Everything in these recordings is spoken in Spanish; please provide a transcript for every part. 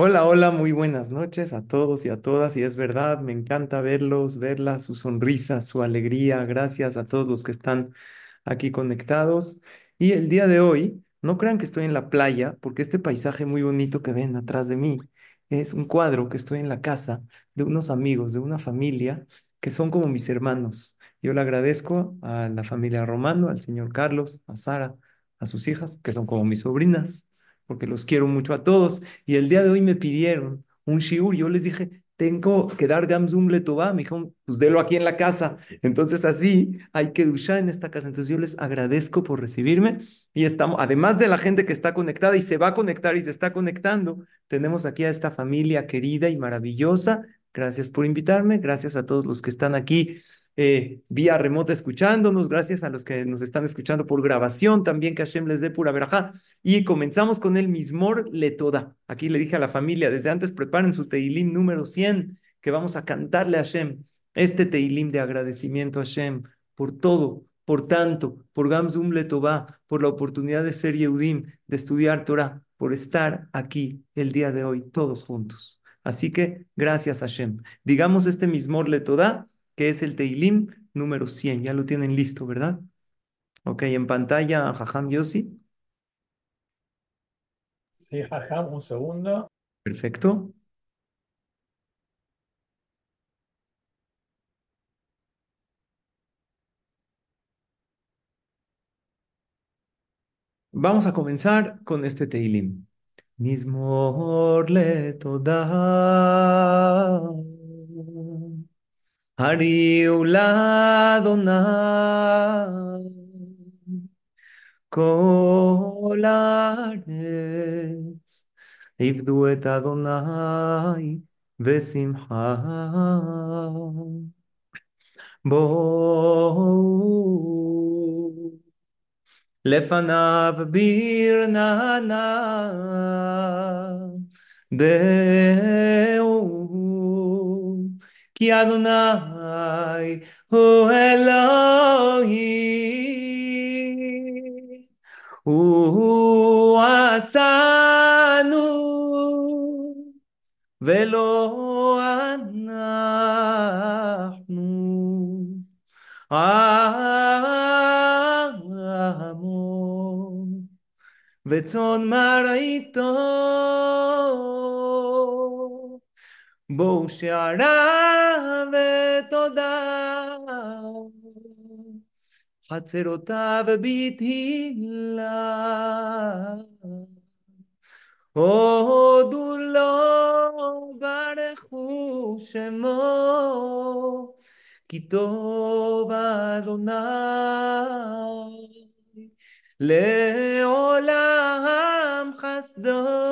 Hola, hola, muy buenas noches a todos y a todas. Y es verdad, me encanta verlos, verlas, su sonrisa, su alegría. Gracias a todos los que están aquí conectados. Y el día de hoy, no crean que estoy en la playa, porque este paisaje muy bonito que ven atrás de mí es un cuadro que estoy en la casa de unos amigos, de una familia que son como mis hermanos. Yo le agradezco a la familia Romano, al señor Carlos, a Sara, a sus hijas, que son como mis sobrinas, porque los quiero mucho a todos. Y el día de hoy me pidieron un shiur. Yo les dije, tengo que dar Gamzum Letová. Me dijeron, pues délo aquí en la casa. Entonces así hay que duchar en esta casa. Entonces yo les agradezco por recibirme. Y estamos, además de la gente que está conectada y se va a conectar y se está conectando, tenemos aquí a esta familia querida y maravillosa. Gracias por invitarme. Gracias a todos los que están aquí eh, vía remota escuchándonos. Gracias a los que nos están escuchando por grabación también, que Hashem les dé pura verajá. Y comenzamos con el Mismor Letoda. Aquí le dije a la familia, desde antes preparen su Teilim número 100, que vamos a cantarle a Hashem. Este Teilim de agradecimiento a Hashem por todo, por tanto, por Gamzum Letová, por la oportunidad de ser Yehudim, de estudiar Torah, por estar aquí el día de hoy, todos juntos. Así que gracias Hashem. Digamos este Mismor Letoda, que es el Teilim número 100. Ya lo tienen listo, ¿verdad? Ok, en pantalla, Jajam Yossi. Sí, Jajam, un segundo. Perfecto. Vamos a comenzar con este Teilim. Mismor le toda. הריעו לאדוני כל הארץ, עבדו את אדוני בשמחה. בואו לפניו ברננה, דעו כי אדוני הוא אלוהים, הוא עשנו ולא אנחנו. עמו וצאן מרעיתו בואו שעריו ותודה, חצרותיו בתהילה. הודו לו, ברכו שמו, כי טוב אדוני לעולם חסדו.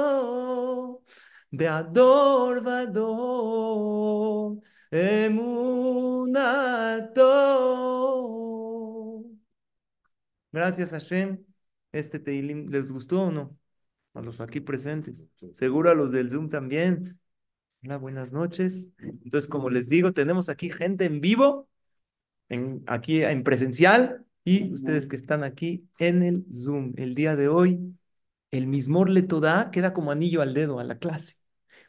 Beador vador emunato. Gracias Hashem. ¿Este Teilim les gustó o no? A los aquí presentes. Seguro a los del Zoom también. Hola, buenas noches. Entonces, como les digo, tenemos aquí gente en vivo, en, aquí en presencial, y ustedes que están aquí en el Zoom. El día de hoy, el mismor Letodá queda como anillo al dedo a la clase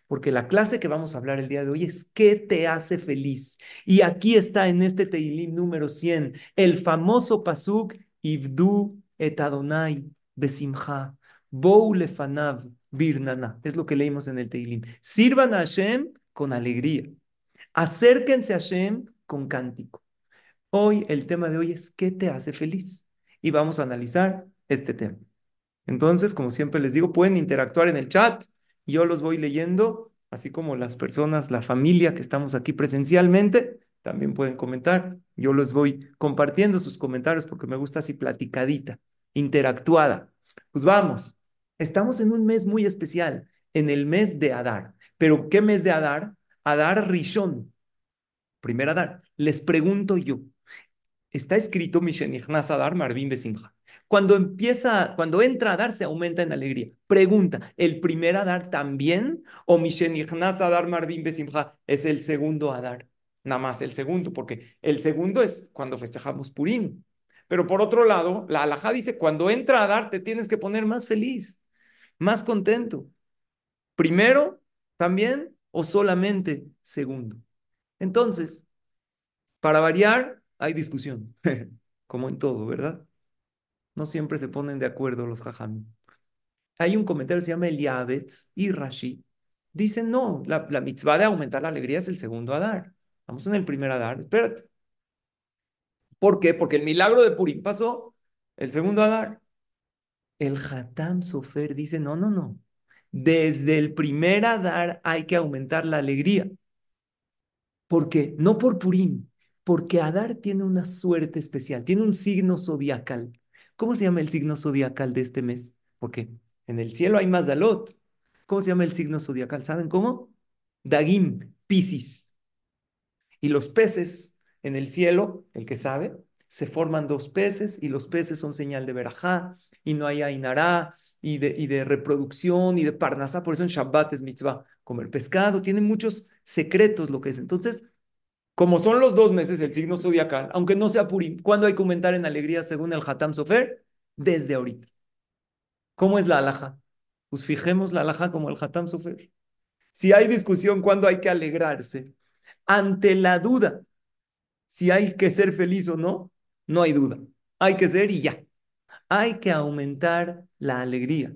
porque la clase que vamos a hablar el día de hoy es ¿qué te hace feliz? Y aquí está en este Teilim número 100, el famoso pasuk Ibdu et Adonai besimcha, bou lefanav birnana, es lo que leímos en el Teilim. Sirvan a Hashem con alegría, acérquense a Hashem con cántico. Hoy el tema de hoy es ¿qué te hace feliz? Y vamos a analizar este tema. Entonces, como siempre les digo, pueden interactuar en el chat yo los voy leyendo, así como las personas, la familia que estamos aquí presencialmente, también pueden comentar. Yo los voy compartiendo sus comentarios porque me gusta así platicadita, interactuada. Pues vamos, estamos en un mes muy especial, en el mes de Adar. ¿Pero qué mes de Adar? Adar Rishon. Primer Adar. Les pregunto yo, está escrito Mishenichnas Adar Marvin Besimha. Cuando empieza, cuando entra a dar, se aumenta en alegría. Pregunta, ¿el primer Adar también? ¿O Adar Marvin Besimcha es el segundo Adar? Nada más el segundo, porque el segundo es cuando festejamos Purim. Pero por otro lado, la alajá dice, cuando entra a dar, te tienes que poner más feliz, más contento. Primero, también o solamente segundo. Entonces, para variar, hay discusión, como en todo, ¿verdad? No siempre se ponen de acuerdo los jajam. Hay un comentario que se llama Eliabetz y Rashi. Dicen, no, la, la mitzvah de aumentar la alegría es el segundo Adar. Vamos en el primer Adar, espérate. ¿Por qué? Porque el milagro de Purim pasó el segundo Adar. El Hatam Sofer dice, no, no, no. Desde el primer Adar hay que aumentar la alegría. ¿Por qué? No por Purim, porque Adar tiene una suerte especial, tiene un signo zodiacal. ¿Cómo se llama el signo zodiacal de este mes? Porque en el cielo hay más Dalot. ¿Cómo se llama el signo zodiacal? ¿Saben cómo? Dagim, Piscis. Y los peces en el cielo, el que sabe, se forman dos peces y los peces son señal de verajá y no hay ainará y de, y de reproducción y de parnasá. Por eso en Shabbat es mitzvah comer pescado. Tiene muchos secretos lo que es. Entonces, como son los dos meses el signo zodiacal, aunque no sea Purim, ¿cuándo hay que aumentar en alegría según el Hatam Sofer? Desde ahorita. ¿Cómo es la alhaja? Pues fijemos la alhaja como el Hatam Sofer. Si hay discusión, ¿cuándo hay que alegrarse? Ante la duda, si hay que ser feliz o no, no hay duda. Hay que ser y ya. Hay que aumentar la alegría.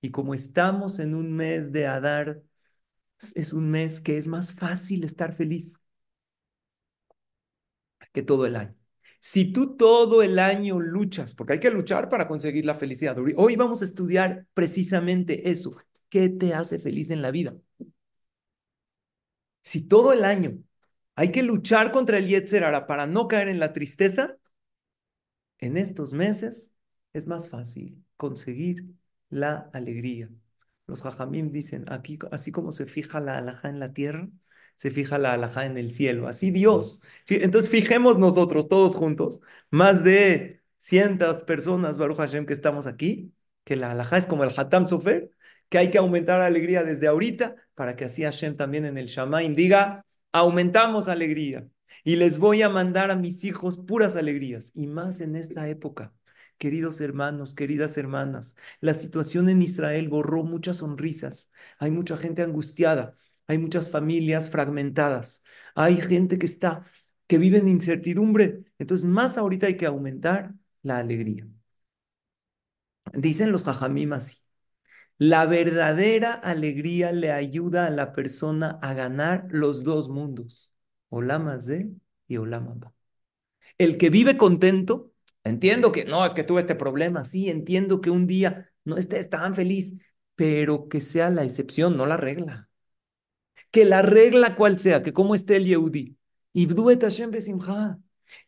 Y como estamos en un mes de Adar, es un mes que es más fácil estar feliz que todo el año. Si tú todo el año luchas, porque hay que luchar para conseguir la felicidad. Hoy vamos a estudiar precisamente eso. ¿Qué te hace feliz en la vida? Si todo el año hay que luchar contra el Yetzerara para no caer en la tristeza, en estos meses es más fácil conseguir la alegría. Los jajamim dicen, aquí, así como se fija la alhaja en la tierra, se fija la alhaja en el cielo. Así Dios. Entonces fijemos nosotros todos juntos, más de cientos personas, Baruch Hashem, que estamos aquí, que la alhaja es como el Hatam Sofer, que hay que aumentar la alegría desde ahorita, para que así Hashem también en el Shamaim diga, aumentamos alegría. Y les voy a mandar a mis hijos puras alegrías, y más en esta época. Queridos hermanos, queridas hermanas, la situación en Israel borró muchas sonrisas. Hay mucha gente angustiada, hay muchas familias fragmentadas, hay gente que está, que vive en incertidumbre. Entonces, más ahorita hay que aumentar la alegría. Dicen los jajamim así. La verdadera alegría le ayuda a la persona a ganar los dos mundos, de y Olamaba. El que vive contento, entiendo que no, es que tuve este problema, sí, entiendo que un día no estés tan feliz, pero que sea la excepción, no la regla. Que la regla cual sea, que como esté el Yehudi,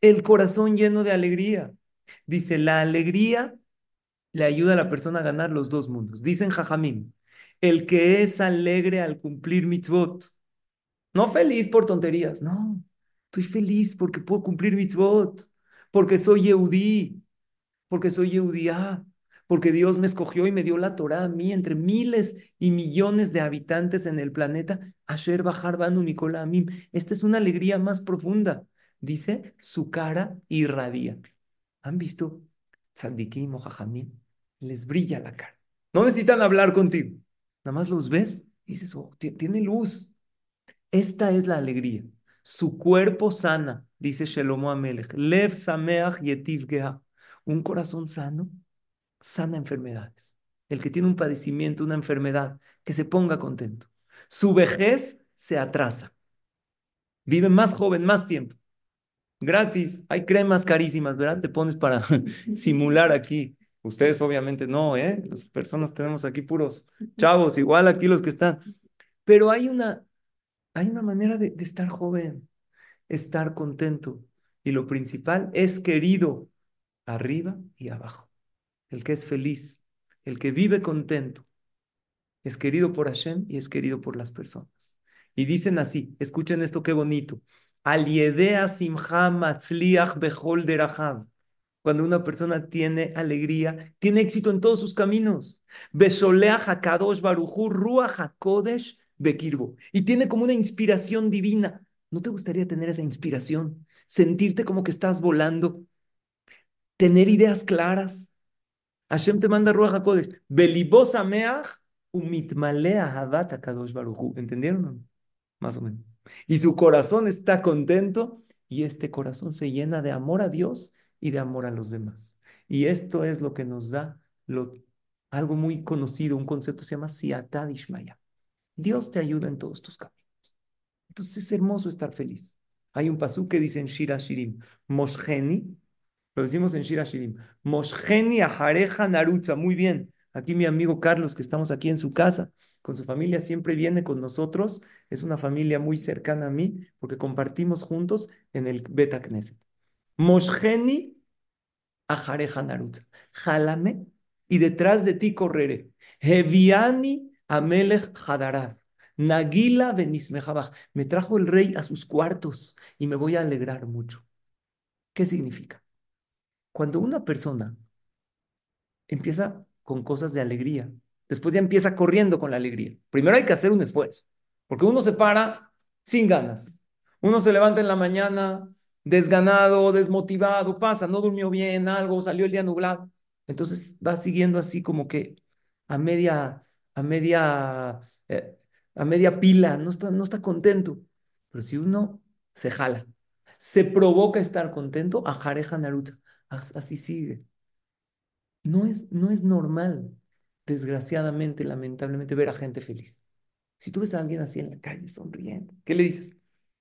el corazón lleno de alegría. Dice, la alegría le ayuda a la persona a ganar los dos mundos. Dicen Jajamim, el que es alegre al cumplir mitzvot, no feliz por tonterías, no, estoy feliz porque puedo cumplir mitzvot, porque soy Yehudí, porque soy Yehudiá, porque Dios me escogió y me dio la Torah a mí entre miles y millones de habitantes en el planeta. Asher Bahar Banu Mikola Amim. Esta es una alegría más profunda. Dice, su cara irradia. ¿Han visto Tzadikim o les brilla la cara. No necesitan hablar contigo. Nada más los ves y dices, oh, tiene luz. Esta es la alegría. Su cuerpo sana, dice Shelomo Amelech. Lev Sameach Yetiv Geha. Un corazón sano sana enfermedades. El que tiene un padecimiento, una enfermedad, que se ponga contento. Su vejez se atrasa. Vive más joven, más tiempo. Gratis. Hay cremas carísimas, ¿verdad? Te pones para simular aquí Ustedes obviamente no, ¿eh? Las personas tenemos aquí puros chavos, igual aquí los que están. Pero hay una, hay una manera de, de estar joven, estar contento. Y lo principal es querido arriba y abajo. El que es feliz, el que vive contento, es querido por Hashem y es querido por las personas. Y dicen así, escuchen esto qué bonito. Al simcha matzliach cuando una persona tiene alegría, tiene éxito en todos sus caminos. Y tiene como una inspiración divina. ¿No te gustaría tener esa inspiración? Sentirte como que estás volando. Tener ideas claras. Hashem te manda Ruach HaKodesh. Belibosa Meach Umitmalea Habat Kadosh Baruchu. ¿Entendieron? Más o menos. Y su corazón está contento y este corazón se llena de amor a Dios y de amor a los demás. Y esto es lo que nos da lo, algo muy conocido, un concepto se llama Siatad Ishmaya. Dios te ayuda en todos tus caminos. Entonces es hermoso estar feliz. Hay un pasú que dice en Shira Shirim, Mosheni, lo decimos en Shira Shirim, Mosheni Ahareja Narucha, muy bien. Aquí mi amigo Carlos, que estamos aquí en su casa, con su familia, siempre viene con nosotros. Es una familia muy cercana a mí, porque compartimos juntos en el Beta Knesset. Mosheni Ahareja Narucha. Jálame y detrás de ti correré. Heviani Amelech Hadarav. Nagila Benismejabaj. Me trajo el rey a sus cuartos y me voy a alegrar mucho. ¿Qué significa? Cuando una persona empieza con cosas de alegría, después ya empieza corriendo con la alegría. Primero hay que hacer un esfuerzo, porque uno se para sin ganas. Uno se levanta en la mañana desganado, desmotivado, pasa, no durmió bien, algo, salió el día nublado. Entonces va siguiendo así como que a media, a media, eh, a media pila, no está, no está contento. Pero si uno se jala, se provoca estar contento, a Jareja Naruto, así sigue. No es, no es normal, desgraciadamente, lamentablemente, ver a gente feliz. Si tú ves a alguien así en la calle sonriendo, ¿qué le dices?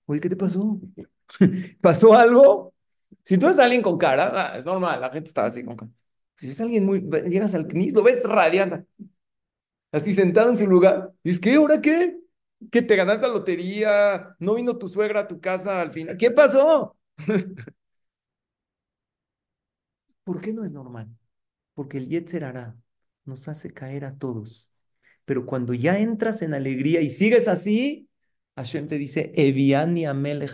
Oye, ¿qué te pasó? ¿Pasó algo? Si tú ves a alguien con cara, ah, es normal, la gente está así con cara. Si ves a alguien muy, llegas al CNIS, lo ves radiante, así sentado en su lugar, dices, ¿qué? ¿Ahora qué? ¿Que te ganaste la lotería? ¿No vino tu suegra a tu casa al final? ¿Qué pasó? ¿Por qué no es normal? Porque el Yetzer hará nos hace caer a todos. Pero cuando ya entras en alegría y sigues así, Hashem te dice, Eviani Amele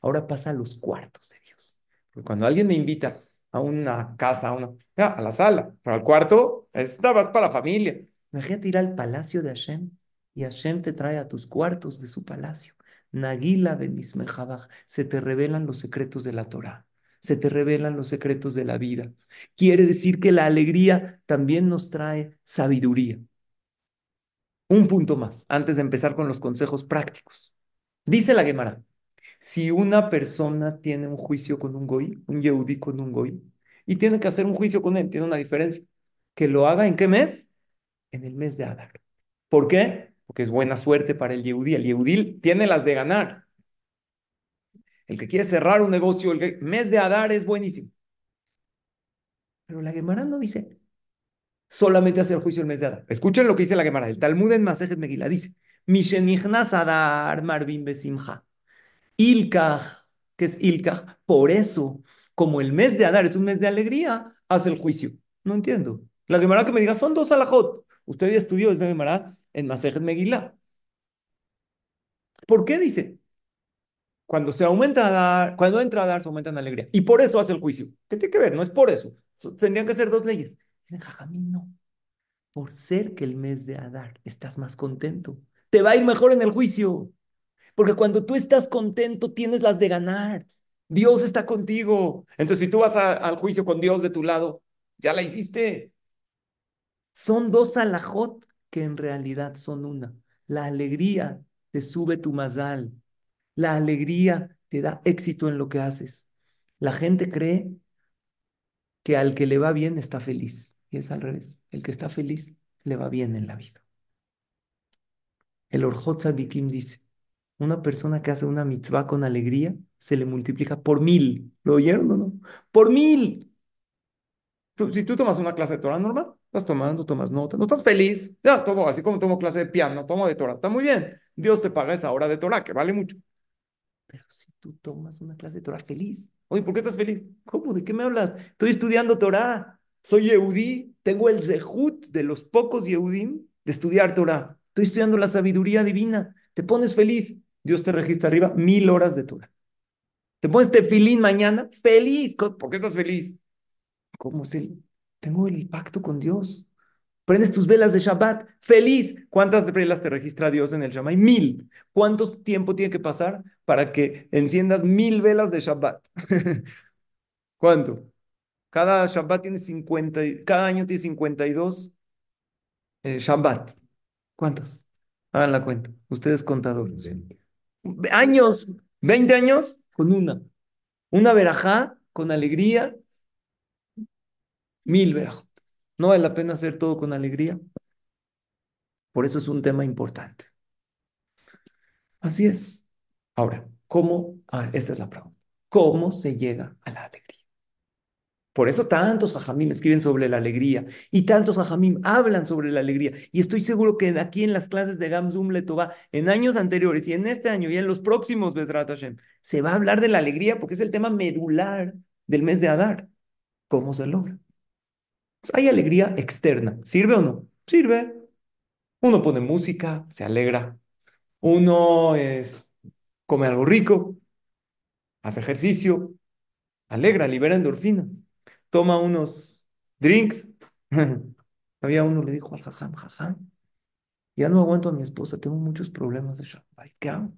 Ahora pasa a los cuartos de Dios. Cuando alguien me invita a una casa, a, una, a la sala, pero al cuarto, esta vas para la familia. Imagínate ir al palacio de Hashem y Hashem te trae a tus cuartos de su palacio. Nagila Benismejabach, se te revelan los secretos de la Torah se te revelan los secretos de la vida. Quiere decir que la alegría también nos trae sabiduría. Un punto más, antes de empezar con los consejos prácticos. Dice la Gemara, si una persona tiene un juicio con un goy, un yehudí con un goy, y tiene que hacer un juicio con él, tiene una diferencia, que lo haga en qué mes? En el mes de Adar. ¿Por qué? Porque es buena suerte para el yehudí. El yehudí tiene las de ganar. El que quiere cerrar un negocio, el mes de Adar es buenísimo. Pero la Gemara no dice solamente hacer juicio el mes de Adar. Escuchen lo que dice la Gemara. El Talmud en Masejet Megillah dice: Mishenichnas Adar Marvin Besimha. Ilkach, que es Ilkach. Por eso, como el mes de Adar es un mes de alegría, hace el juicio. No entiendo. La Gemara que me diga son dos alajot. Usted ya estudió esta Gemara en Masejet Megillah. ¿Por qué dice? Cuando se aumenta dar, cuando entra a dar, se aumenta en alegría. Y por eso hace el juicio. ¿Qué tiene que ver? No es por eso. Tendrían que ser dos leyes. Dicen, Jajamín, no. Por ser que el mes de Adar estás más contento, te va a ir mejor en el juicio. Porque cuando tú estás contento, tienes las de ganar. Dios está contigo. Entonces, si tú vas al juicio con Dios de tu lado, ya la hiciste. Son dos alajot que en realidad son una. La alegría te sube tu mazal la alegría te da éxito en lo que haces. La gente cree que al que le va bien está feliz. Y es al revés. El que está feliz le va bien en la vida. El Orjot Sadikim dice, una persona que hace una mitzvah con alegría se le multiplica por mil. ¿Lo oyeron o no? Por mil. si tú tomas una clase de Torah normal, estás tomando, tomas nota, no estás feliz. Ya, tomo, así como tomo clase de piano, tomo de Torah. Está muy bien. Dios te paga esa hora de Torah, que vale mucho. Pero si tú tomas una clase de Torah feliz, oye, ¿por qué estás feliz? ¿Cómo? ¿De qué me hablas? Estoy estudiando Torah, soy Yehudí, tengo el zehut de los pocos Yehudim de estudiar Torah. Estoy estudiando la sabiduría divina. Te pones feliz, Dios te registra arriba mil horas de Torah. Te pones tefilín mañana, feliz. ¿Por qué estás feliz? ¿Cómo es el? Tengo el pacto con Dios. Prendes tus velas de Shabbat, feliz. ¿Cuántas velas te registra Dios en el Shamay? Mil. ¿Cuánto tiempo tiene que pasar para que enciendas mil velas de Shabbat? ¿Cuánto? Cada Shabbat tiene 50, cada año tiene 52 eh, Shabbat. ¿Cuántas? Hagan la cuenta. Ustedes contadores. Años, 20 años con una. Una verajá con alegría, mil verajot. No vale la pena hacer todo con alegría. Por eso es un tema importante. Así es. Ahora, ¿cómo? Ah, esta es la pregunta. ¿Cómo se llega a la alegría? Por eso tantos jajamim escriben sobre la alegría y tantos jajamim hablan sobre la alegría. Y estoy seguro que aquí en las clases de Gamzum Letová, en años anteriores y en este año y en los próximos Hashem, se va a hablar de la alegría porque es el tema medular del mes de Adar. ¿Cómo se logra? Pues hay alegría externa. ¿Sirve o no? Sirve. Uno pone música, se alegra. Uno es, come algo rico, hace ejercicio, alegra, libera endorfinas toma unos drinks. Había uno le dijo al jajam, jajam, ya no aguanto a mi esposa, tengo muchos problemas de Shabbat. ¿Qué hago?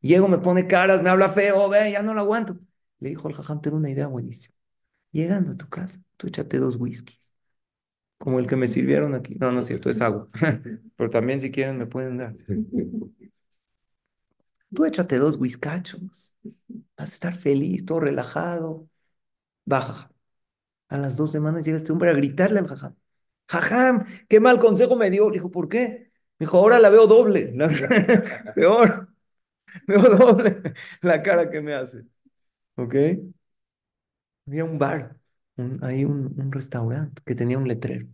Llego, me pone caras, me habla feo, ve, ya no lo aguanto. Le dijo al jajam, tengo una idea buenísima. Llegando a tu casa, tú échate dos whiskies, como el que me sirvieron aquí. No, no es cierto, es agua. Pero también si quieren me pueden dar. Tú échate dos whiskachos, vas a estar feliz, todo relajado. Baja, a las dos semanas llega este hombre a gritarle al jajam. Jajam, qué mal consejo me dio. Le dijo, ¿por qué? Me dijo, ahora la veo doble. peor. Veo doble la cara que me hace. ¿Ok? Había un bar, un, hay un, un restaurante que tenía un letrero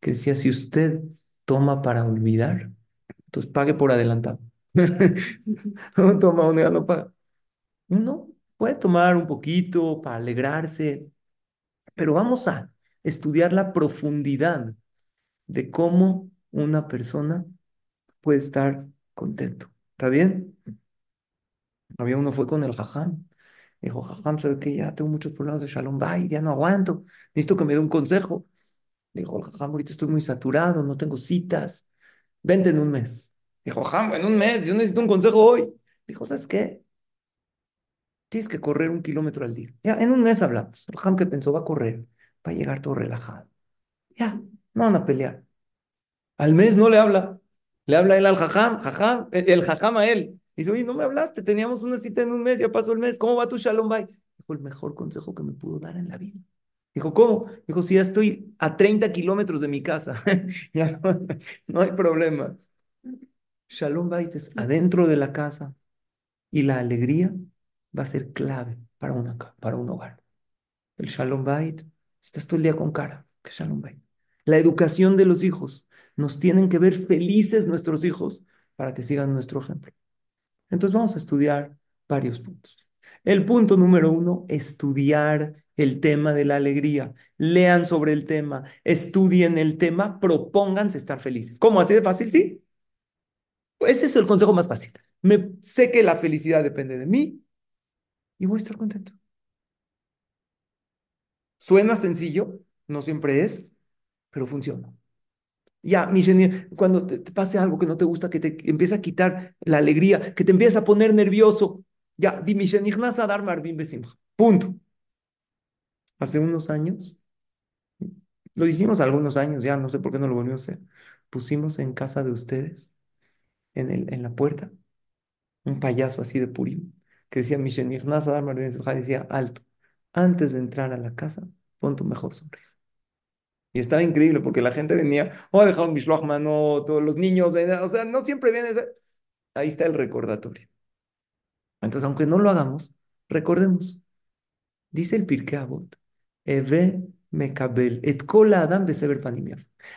que decía, si usted toma para olvidar, entonces pague por adelantado. no toma un no paga. No, puede tomar un poquito para alegrarse, pero vamos a estudiar la profundidad de cómo una persona puede estar contento. ¿Está bien? Había uno fue con el jajam. Dijo, jajam, ¿sabe qué? Ya tengo muchos problemas de shalom bay, ya no aguanto. Necesito que me dé un consejo. Dijo jajam, ahorita estoy muy saturado, no tengo citas. Vente en un mes. Dijo, jajam, en un mes, yo necesito un consejo hoy. Dijo, ¿sabes qué? Tienes que correr un kilómetro al día. Ya, en un mes hablamos. El jam que pensó va a correr, va a llegar todo relajado. Ya, no van a pelear. Al mes no le habla. Le habla él al jajam, jajam, el jajam a él. Dice, oye, no me hablaste, teníamos una cita en un mes, ya pasó el mes, ¿cómo va tu shalom bay? Dijo, el mejor consejo que me pudo dar en la vida. Dijo, ¿cómo? Dijo, si ya estoy a 30 kilómetros de mi casa, ya no, hay problemas. Shalom Bait es adentro de la casa y la alegría va a ser clave para, una, para un hogar. El Shalom Bait, estás todo el día con cara, que Shalom Bait. La educación de los hijos, nos tienen que ver felices nuestros hijos para que sigan nuestro ejemplo. Entonces vamos a estudiar varios puntos. El punto número uno, estudiar el tema de la alegría. Lean sobre el tema, estudien el tema, propónganse estar felices. ¿Cómo? ¿Así de fácil? Sí. Ese es el consejo más fácil. Me, sé que la felicidad depende de mí, y voy a estar contento. Suena sencillo, no siempre es, pero funciona. Ya, mi cuando te, pase algo que no te gusta, que te empieza a quitar la alegría, que te empieza a poner nervioso, ya, di Punto. Hace unos años, lo hicimos algunos años, ya no sé por qué no lo volvimos a hacer. Pusimos en casa de ustedes, en, el, en la puerta, un payaso así de Purim que decía Mishen decía alto, antes de entrar a la casa, pon tu mejor sonrisa. Y estaba increíble porque la gente venía, oh, dejado Mishloach mano, todos los niños, o sea, no siempre viene. Ahí está el recordatorio. Entonces, aunque no lo hagamos, recordemos. Dice el Pirkei Avot, Eve mekabel, et kol adam.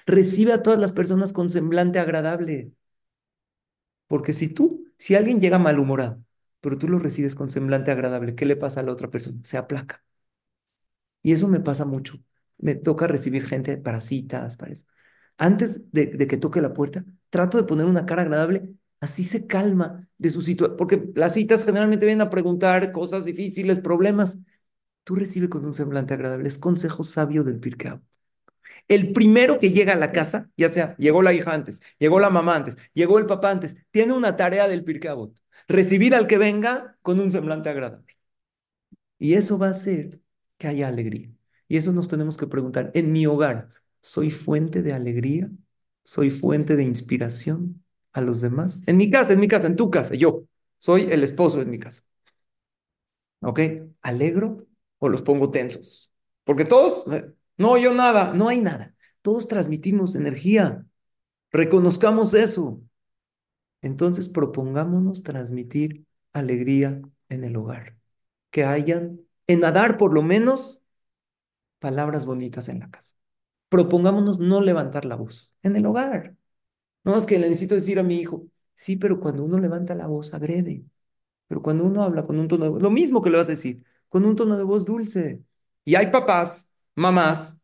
Recibe a todas las personas con semblante agradable. Porque si tú, si alguien llega malhumorado, pero tú lo recibes con semblante agradable. ¿Qué le pasa a la otra persona? Se aplaca. Y eso me pasa mucho. Me toca recibir gente para citas, para eso. Antes de, que toque la puerta, trato de poner una cara agradable, así se calma de su situación, porque las citas generalmente vienen a preguntar cosas difíciles, problemas. Tú recibes con un semblante agradable. Es consejo sabio del Pirkei el primero que llega a la casa, ya sea llegó la hija antes, llegó la mamá antes, llegó el papá antes, tiene una tarea del Pirkei recibir al que venga con un semblante agradable. Y eso va a hacer que haya alegría. Y eso nos tenemos que preguntar, en mi hogar, ¿soy fuente de alegría? soy fuente de inspiración a los demás. En mi casa, en mi casa, en tu casa, yo soy el esposo en mi casa. ¿Ok? ¿Alegro o los pongo tensos? Porque todos, no, yo nada, no hay nada. Todos transmitimos energía. Reconozcamos eso. Entonces propongámonos transmitir alegría en el hogar. Que hayan, en nadar por lo menos, palabras bonitas en la casa. Propongámonos no levantar la voz en el hogar. No es que le necesito decir a mi hijo, sí, pero cuando uno levanta la voz, agrede. Pero cuando uno habla con un tono de voz, lo mismo que le vas a decir, con un tono de voz dulce. Y hay papás, mamás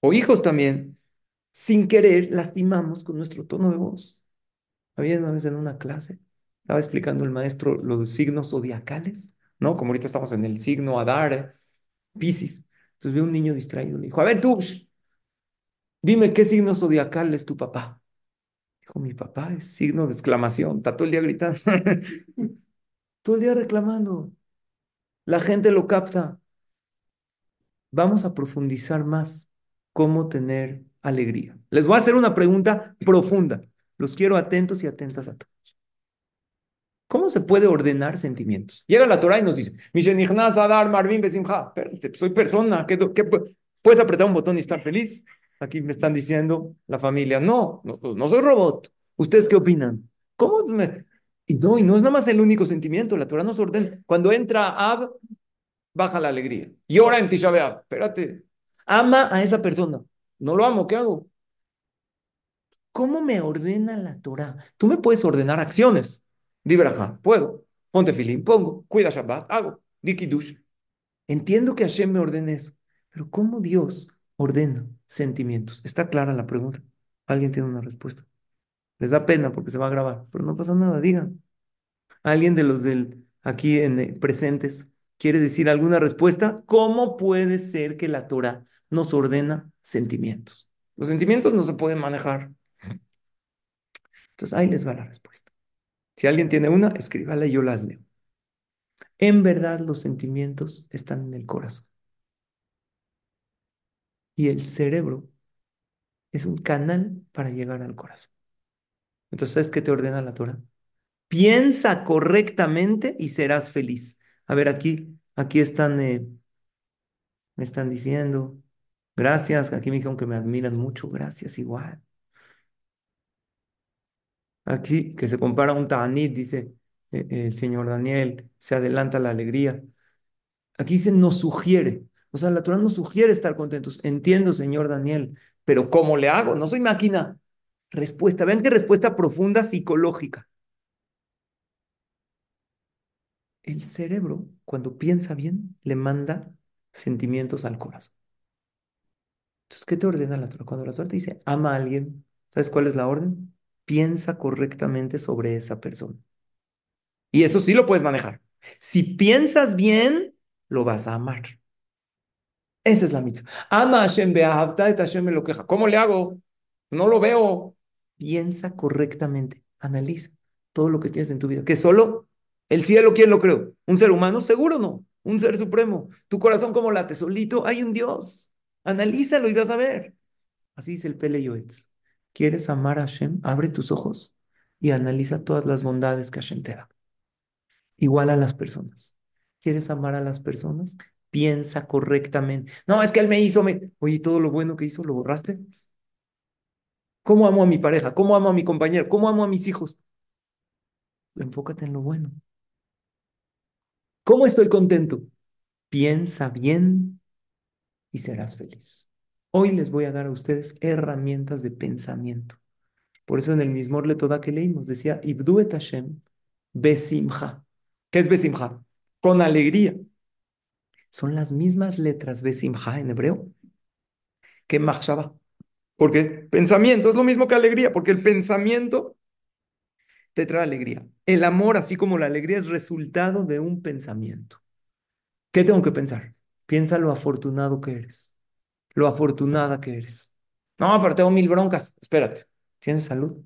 o hijos también, sin querer lastimamos con nuestro tono de voz. Había una vez en una clase, estaba explicando el maestro los signos zodiacales, ¿no? Como ahorita estamos en el signo Adar, Piscis. Entonces un niño distraído, le dijo, a ver tú, dime qué signo zodiacal es tu papá. Dijo, mi papá es signo de exclamación, está todo el día gritando, todo el día reclamando. La gente lo capta. Vamos a profundizar más cómo tener alegría. Les voy a hacer una pregunta profunda. Los quiero atentos y atentas a todos. ¿Cómo se puede ordenar sentimientos? Llega la Torah y nos dice, Adar Marvin Besimha. Espérate, soy persona. ¿qué, ¿qué, puedes apretar un botón y estar feliz? Aquí me están diciendo la familia, no, no, soy robot. ¿Ustedes qué opinan? ¿Cómo me... Y no, y no es nada más el único sentimiento, la Torah nos ordena. Cuando entra Ab, baja la alegría. Y ahora en Tisha B'Av, espérate, ama a esa persona. No lo amo, ¿qué hago? ¿Cómo me ordena la Torah? Tú me puedes ordenar acciones. Di puedo. Ponte filín, pongo. Cuida Shabbat, hago. Di Entiendo que Hashem me ordene eso. Pero ¿cómo Dios ordena sentimientos? ¿Está clara la pregunta? ¿Alguien tiene una respuesta? Les da pena porque se va a grabar, pero no pasa nada, digan. ¿Alguien de los del aquí en, eh, presentes quiere decir alguna respuesta? ¿Cómo puede ser que la Torah nos ordena sentimientos? Los sentimientos no se pueden manejar. Entonces ahí les va la respuesta. Si alguien tiene una, escríbala y yo las leo. En verdad los sentimientos están en el corazón. Y el cerebro es un canal para llegar al corazón. Entonces, ¿sabes qué te ordena la Torah? Piensa correctamente y serás feliz. A ver, aquí, aquí están, eh, me están diciendo, gracias, aquí me dijeron que me admiran mucho, gracias igual. Aquí, que se compara un Ta'anit, dice eh, el señor Daniel, se adelanta la alegría. Aquí dice, nos sugiere. O sea, la Torah nos sugiere estar contentos. Entiendo, señor Daniel, pero ¿cómo le hago? No soy máquina. Respuesta. Vean qué respuesta profunda psicológica. El cerebro, cuando piensa bien, le manda sentimientos al corazón. Entonces, ¿qué te ordena la Torah? Cuando la Torah te dice, ama a alguien, ¿sabes cuál es la orden? Piensa correctamente sobre esa persona. Y eso sí lo puedes manejar. Si piensas bien, lo vas a amar. Esa es la mitzvah. Ama a Hashem, Hashem me lo queja. ¿Cómo le hago? No lo veo piensa correctamente, analiza todo lo que tienes en tu vida. Que solo el cielo, ¿quién lo creó? ¿Un ser humano? Seguro no. Un ser supremo. Tu corazón como late solito, hay un Dios. Analízalo y vas a ver. Así dice el Pele Yoetz. ¿Quieres amar a Hashem? Abre tus ojos y analiza todas las bondades que Hashem te da. Igual a las personas. ¿Quieres amar a las personas? Piensa correctamente. No, es que él me hizo, me... oye, todo lo bueno que hizo, ¿lo borraste? ¿Cómo amo a mi pareja? ¿Cómo amo a mi compañero? ¿Cómo amo a mis hijos? Enfócate en lo bueno. ¿Cómo estoy contento? Piensa bien y serás feliz. Hoy les voy a dar a ustedes herramientas de pensamiento. Por eso en el mismo Toda que leímos decía, Ibduet Hashem besimcha. ¿Qué es besimcha? Con alegría. Son las mismas letras besimcha en hebreo que machshava. Porque pensamiento es lo mismo que alegría, porque el pensamiento te trae alegría. El amor, así como la alegría, es resultado de un pensamiento. ¿Qué tengo que pensar? Piensa lo afortunado que eres, lo afortunada que eres. No, pero tengo mil broncas. Espérate, ¿tienes salud?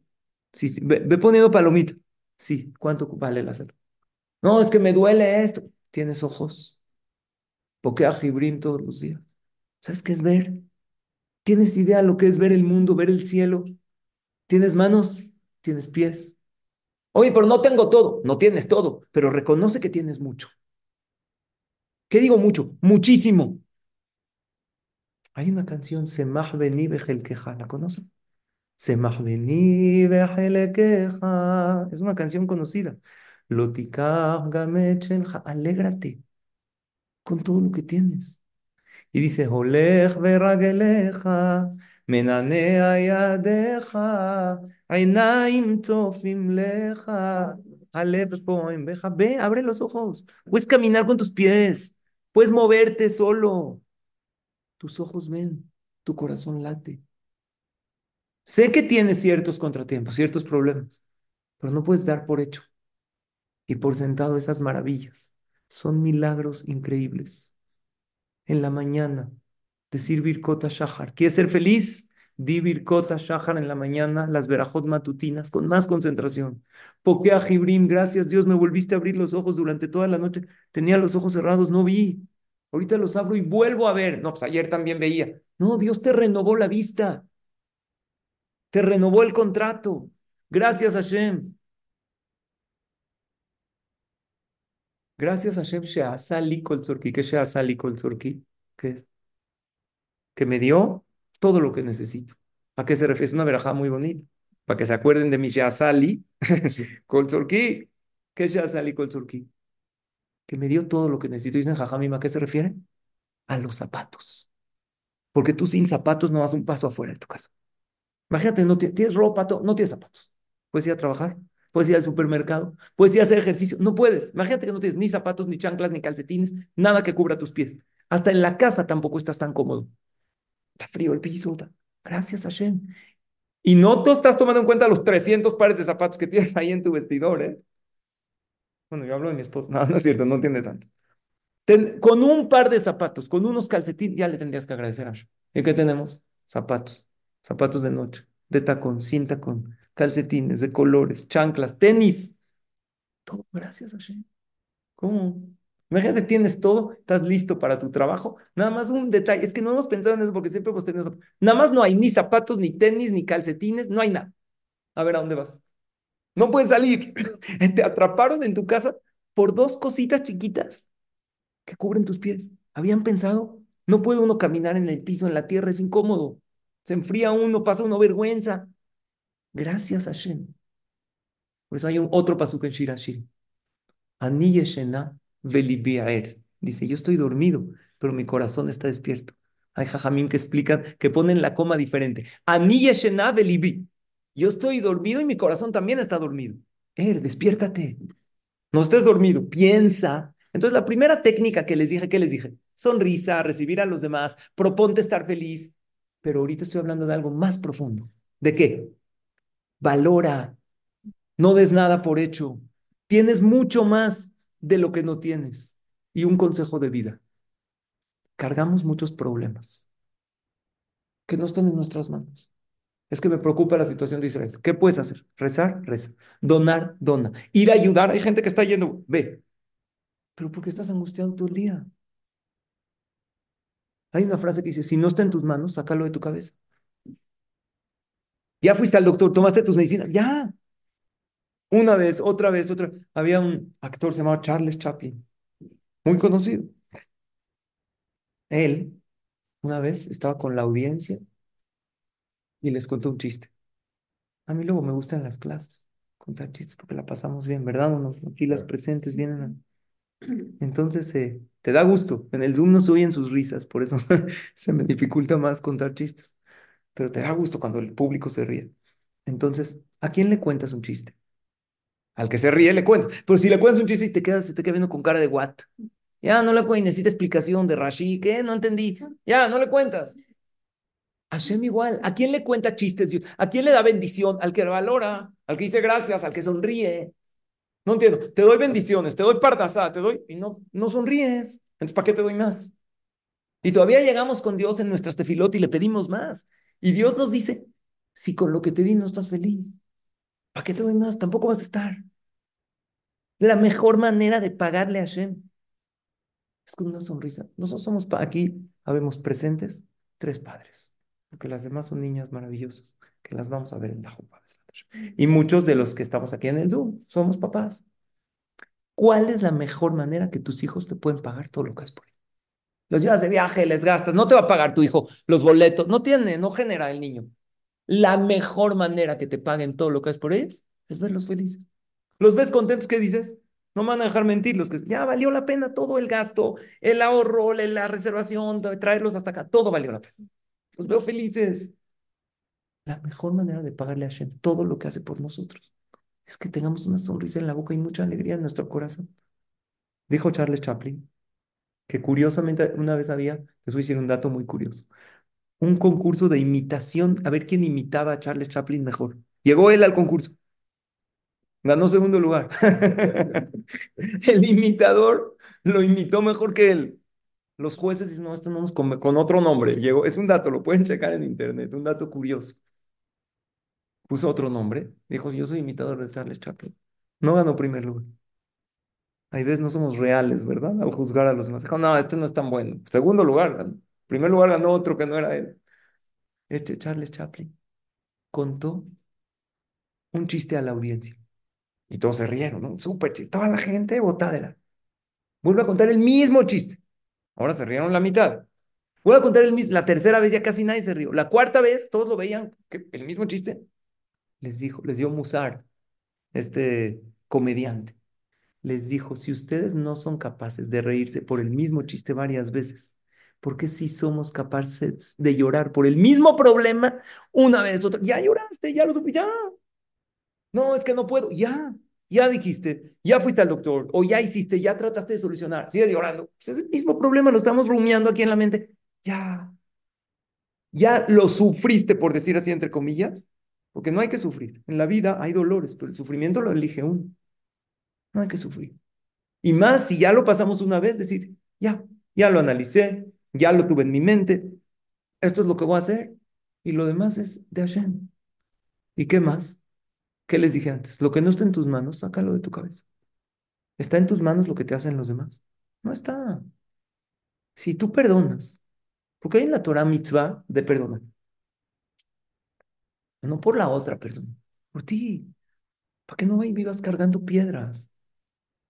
Sí, Ve, poniendo palomita. Sí, ¿cuánto vale la salud? No, es que me duele esto. ¿Tienes ojos? Porque a Jibrim todos los días. ¿Sabes qué es ver? ¿Tienes idea de lo que es ver el mundo, ver el cielo? Tienes manos, tienes pies. Oye, pero no tengo todo. No tienes todo, pero reconoce que tienes mucho. ¿Qué digo mucho? Muchísimo. Hay una canción, Semach Beni Bejelkeja, ¿la conocen? Semach Beni Bejelkeja. Es una canción conocida. Lotikar Gamechelja. Alégrate con todo lo que tienes. Y dice, Olech verageleja, menanea yadeja, ainaim tofim leja, alev poem beja. Ve, abre los ojos. Puedes caminar con tus pies. Puedes moverte solo. Tus ojos ven, tu corazón late. Sé que tienes ciertos contratiempos, ciertos problemas, pero no puedes dar por hecho y por sentado esas maravillas. Son milagros increíbles. En la mañana, decir Birkota Shahar. ¿Quieres ser feliz? Di Birkota Shahar en la mañana, las verajot matutinas, con más concentración. Pokea Jibrim, gracias Dios, me volviste a abrir los ojos durante toda la noche. Tenía los ojos cerrados, no vi. Ahorita los abro y vuelvo a ver. No, pues ayer también veía. No, Dios te renovó la vista. Te renovó el contrato. Gracias Hashem. Gracias a Hashem Sheasali Kol Tzorki. ¿Qué Sheasali Kol Tzorki? ¿Qué es? Que me dio todo lo que necesito. ¿A qué se refiere? Es una verajá muy bonita. Para que se acuerden de mi Sheasali Kol Tzorki. ¿Qué es Sheasali Kol Tzorki? Que me dio todo lo que necesito. Dicen Jajamima, ¿a qué se refiere? A los zapatos. Porque tú sin zapatos no vas un paso afuera de tu casa. Imagínate, no tienes ropa, no tienes zapatos. Puedes ir a trabajar, puedes ir al supermercado, puedes ir a hacer ejercicio. No puedes. Imagínate que no tienes ni zapatos, ni chanclas, ni calcetines, nada que cubra tus pies. Hasta en la casa tampoco estás tan cómodo. Está frío el piso. Gracias, Hashem. Y no tú estás tomando en cuenta los 300 pares de zapatos que tienes ahí en tu vestidor, ¿eh? Bueno, yo hablo de mi esposo. No, no es cierto, no tiene tanto. con un par de zapatos, con unos calcetines, ya le tendrías que agradecer a Hashem. ¿Y qué tenemos? Zapatos. Zapatos de noche, de tacón, sin tacón, calcetines de colores, chanclas, tenis. Todo gracias a Hashem. ¿Cómo? Imagínate, tienes todo, estás listo para tu trabajo. Nada más un detalle, es que no hemos pensado en eso porque siempre hemos tenido Nada más no hay ni zapatos, ni tenis, ni calcetines, no hay nada. A ver, ¿a dónde vas? No puedes salir. Te atraparon en tu casa por dos cositas chiquitas que cubren tus pies. ¿Habían pensado? No puede uno caminar en el piso, en la tierra, es incómodo. Se enfría uno, pasa uno vergüenza. Gracias a Hashem. Por eso hay otro pasuk en Shirashir. Ani yeshena. Dice, yo estoy dormido, pero mi corazón está despierto. Hay jajamim que explican, que ponen la coma diferente. Ani yeshena velibi. Yo estoy dormido y mi corazón también está dormido. Er, despiértate. No estés dormido, piensa. Entonces, la primera técnica que les dije, ¿qué les dije? Sonrisa, recibir a los demás, proponte estar feliz. Pero ahorita estoy hablando de algo más profundo. ¿De qué? Valora. No des nada por hecho. Tienes mucho más de lo que no tienes. Y un consejo de vida. Cargamos muchos problemas que no están en nuestras manos. Es que me preocupa la situación de Israel. ¿Qué puedes hacer? Rezar, reza. Donar, dona. Ir a ayudar. Hay gente que está yendo, ve. Pero ¿por qué estás angustiado todo el día? Hay una frase que dice, si no está en tus manos, sácalo de tu cabeza. Ya fuiste al doctor, tomaste tus medicinas, ya. Una vez, otra vez, otra. Había un actor, se llamaba Charles Chaplin, muy conocido. Él, una vez, estaba con la audiencia y les contó un chiste. A mí luego me gustan las clases, contar chistes porque la pasamos bien, ¿verdad? Aquí las presentes vienen a... Entonces, eh, te da gusto. En el Zoom no se oyen sus risas, por eso se me dificulta más contar chistes. Pero te da gusto cuando el público se ríe. Entonces, ¿a quién le cuentas un chiste? Al que se ríe le cuentas. Pero si le cuentas un chiste y te quedas, te queda viendo con cara de what. Ya, no le cuentas, necesita explicación de Rashi, ¿qué? No entendí. Ya, no le cuentas. Hashem igual. ¿A quién le cuenta chistes? ¿A quién le da bendición? Al que valora, al que dice gracias, al que sonríe. No entiendo. Te doy bendiciones, te doy partasá, te doy y no, no sonríes. Entonces, ¿para qué te doy más? Y todavía llegamos con Dios en nuestras tefilot y le pedimos más. Y Dios nos dice, si con lo que te di no estás feliz, ¿para qué te doy más? Tampoco vas a estar. La mejor manera de pagarle a Hashem es con una sonrisa. Nosotros somos aquí, habemos presentes, tres padres. Porque las demás son niñas maravillosas, que las vamos a ver en la Jupa. Y muchos de los que estamos aquí en el Zoom somos papás. ¿Cuál es la mejor manera que tus hijos te pueden pagar todo lo que es por ellos? Los llevas de viaje, les gastas, no te va a pagar tu hijo los boletos, no tiene, no genera el niño. La mejor manera que te paguen todo lo que es por ellos es verlos felices. Los ves contentos, ¿qué dices? No me van a dejar mentir, los que ya valió la pena todo el gasto, el ahorro, la reservación, traerlos hasta acá, todo valió la pena. Los veo felices. La mejor manera de pagarle a Hashem todo lo que hace por nosotros es que tengamos una sonrisa en la boca y mucha alegría en nuestro corazón. Dijo Charles Chaplin que curiosamente una vez había, les voy un dato muy curioso, un concurso de imitación, a ver quién imitaba a Charles Chaplin mejor. Llegó él al concurso. Ganó segundo lugar. el imitador lo imitó mejor que él. Los jueces dicen, no, esto no nos con, otro nombre. Llegó, es un dato, lo pueden checar en internet, un dato curioso. Puso otro nombre, dijo, yo soy imitador de Charles Chaplin. No ganó primer lugar. Hay veces no somos reales, ¿verdad? Al juzgar a los demás. Dijo, no, este no es tan bueno. Segundo lugar, ganó. primer lugar ganó otro que no era él. Este Charles Chaplin contó un chiste a la audiencia. Y todos se rieron, ¿no? Súper chiste. Toda la gente botada. Vuelve a contar el mismo chiste. Ahora se rieron la mitad. Voy a contar el. La tercera vez ya casi nadie se rió. La cuarta vez todos lo veían, el mismo chiste. Les dijo, les dio Musar, este comediante les dijo, si ustedes no son capaces de reírse por el mismo chiste varias veces, ¿por qué si somos capaces de llorar por el mismo problema una vez, otra? Ya lloraste, ya lo supe, ya. No, es que no puedo, ya. Ya dijiste, ya fuiste al doctor, o ya hiciste, ya trataste de solucionar, sigues llorando. Pues es el mismo problema, lo estamos rumiando aquí en la mente. Ya. Ya lo sufriste, por decir así, entre comillas, porque no hay que sufrir. En la vida hay dolores, pero el sufrimiento lo elige uno. No hay que sufrir. Y más si ya lo pasamos una vez, decir, ya, ya lo analicé, ya lo tuve en mi mente, esto es lo que voy a hacer. Y lo demás es de Hashem. ¿Y qué más? ¿Qué les dije antes? Lo que no está en tus manos, sácalo de tu cabeza. ¿Está en tus manos lo que te hacen los demás? No está. Si tú perdonas, porque hay en la Torah mitzvah de perdonar. No por la otra persona, por ti. ¿Para que no vivas cargando piedras?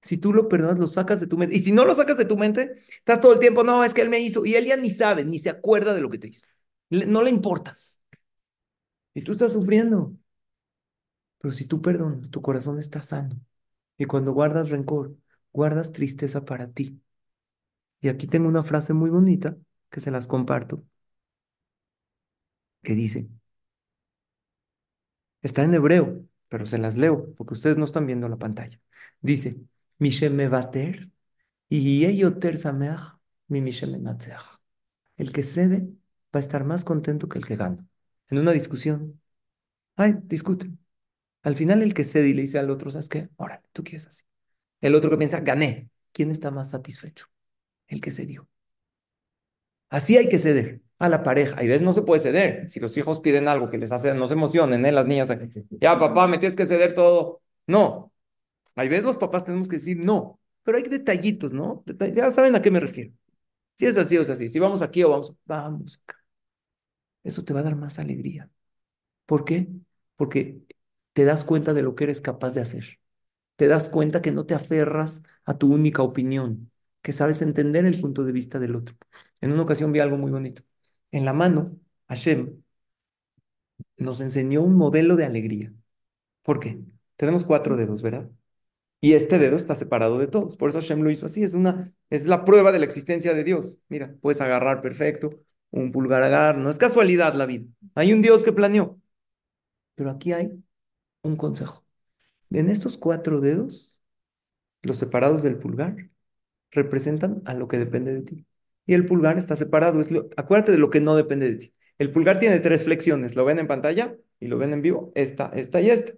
Si tú lo perdonas, lo sacas de tu mente. Y si no lo sacas de tu mente, estás todo el tiempo, no, es que él me hizo. Y él ya ni sabe, ni se acuerda de lo que te hizo. No le importas. Y tú estás sufriendo. Pero si tú perdonas, tu corazón está sano. Y cuando guardas rencor, guardas tristeza para ti. Y aquí tengo una frase muy bonita que se las comparto. Que dice, está en hebreo, pero se las leo porque ustedes no están viendo la pantalla. Dice, Mishem Mevater, y Yoter Sameach, mi El que cede va a estar más contento que el que gana. En una discusión, ay, discuten. Al final el que cede y le dice al otro, ¿sabes qué? Órale, tú quieres así. El otro que piensa, gané. ¿Quién está más satisfecho? El que cedió. Así hay que ceder a la pareja. Y veces no se puede ceder. Si los hijos piden algo que les hace, no se emocionen, ¿eh? Las niñas, ya papá, me tienes que ceder todo. No, hay veces los papás tenemos que decir no, pero hay detallitos, ¿no? ya saben a qué me refiero. Si es así o es así, si vamos aquí o vamos, vamos acá. Eso te va a dar más alegría. ¿Por qué? Porque te das cuenta de lo que eres capaz de hacer. Te das cuenta que no te aferras a tu única opinión, que sabes entender el punto de vista del otro. En una ocasión vi algo muy bonito. En la mano, Hashem nos enseñó un modelo de alegría. ¿Por qué? Tenemos cuatro dedos, ¿verdad? Y este dedo está separado de todos. Por eso Hashem lo hizo así. Es, una, es la prueba de la existencia de Dios. Mira, puedes agarrar perfecto, un pulgar agarrar. No es casualidad la vida. Hay un Dios que planeó. Pero aquí hay un consejo. En estos cuatro dedos, los separados del pulgar, representan a lo que depende de ti. Y el pulgar está separado. Es lo, acuérdate de lo que no depende de ti. El pulgar tiene tres flexiones. ¿Lo ven en pantalla? Y lo ven en vivo. Esta, esta y esta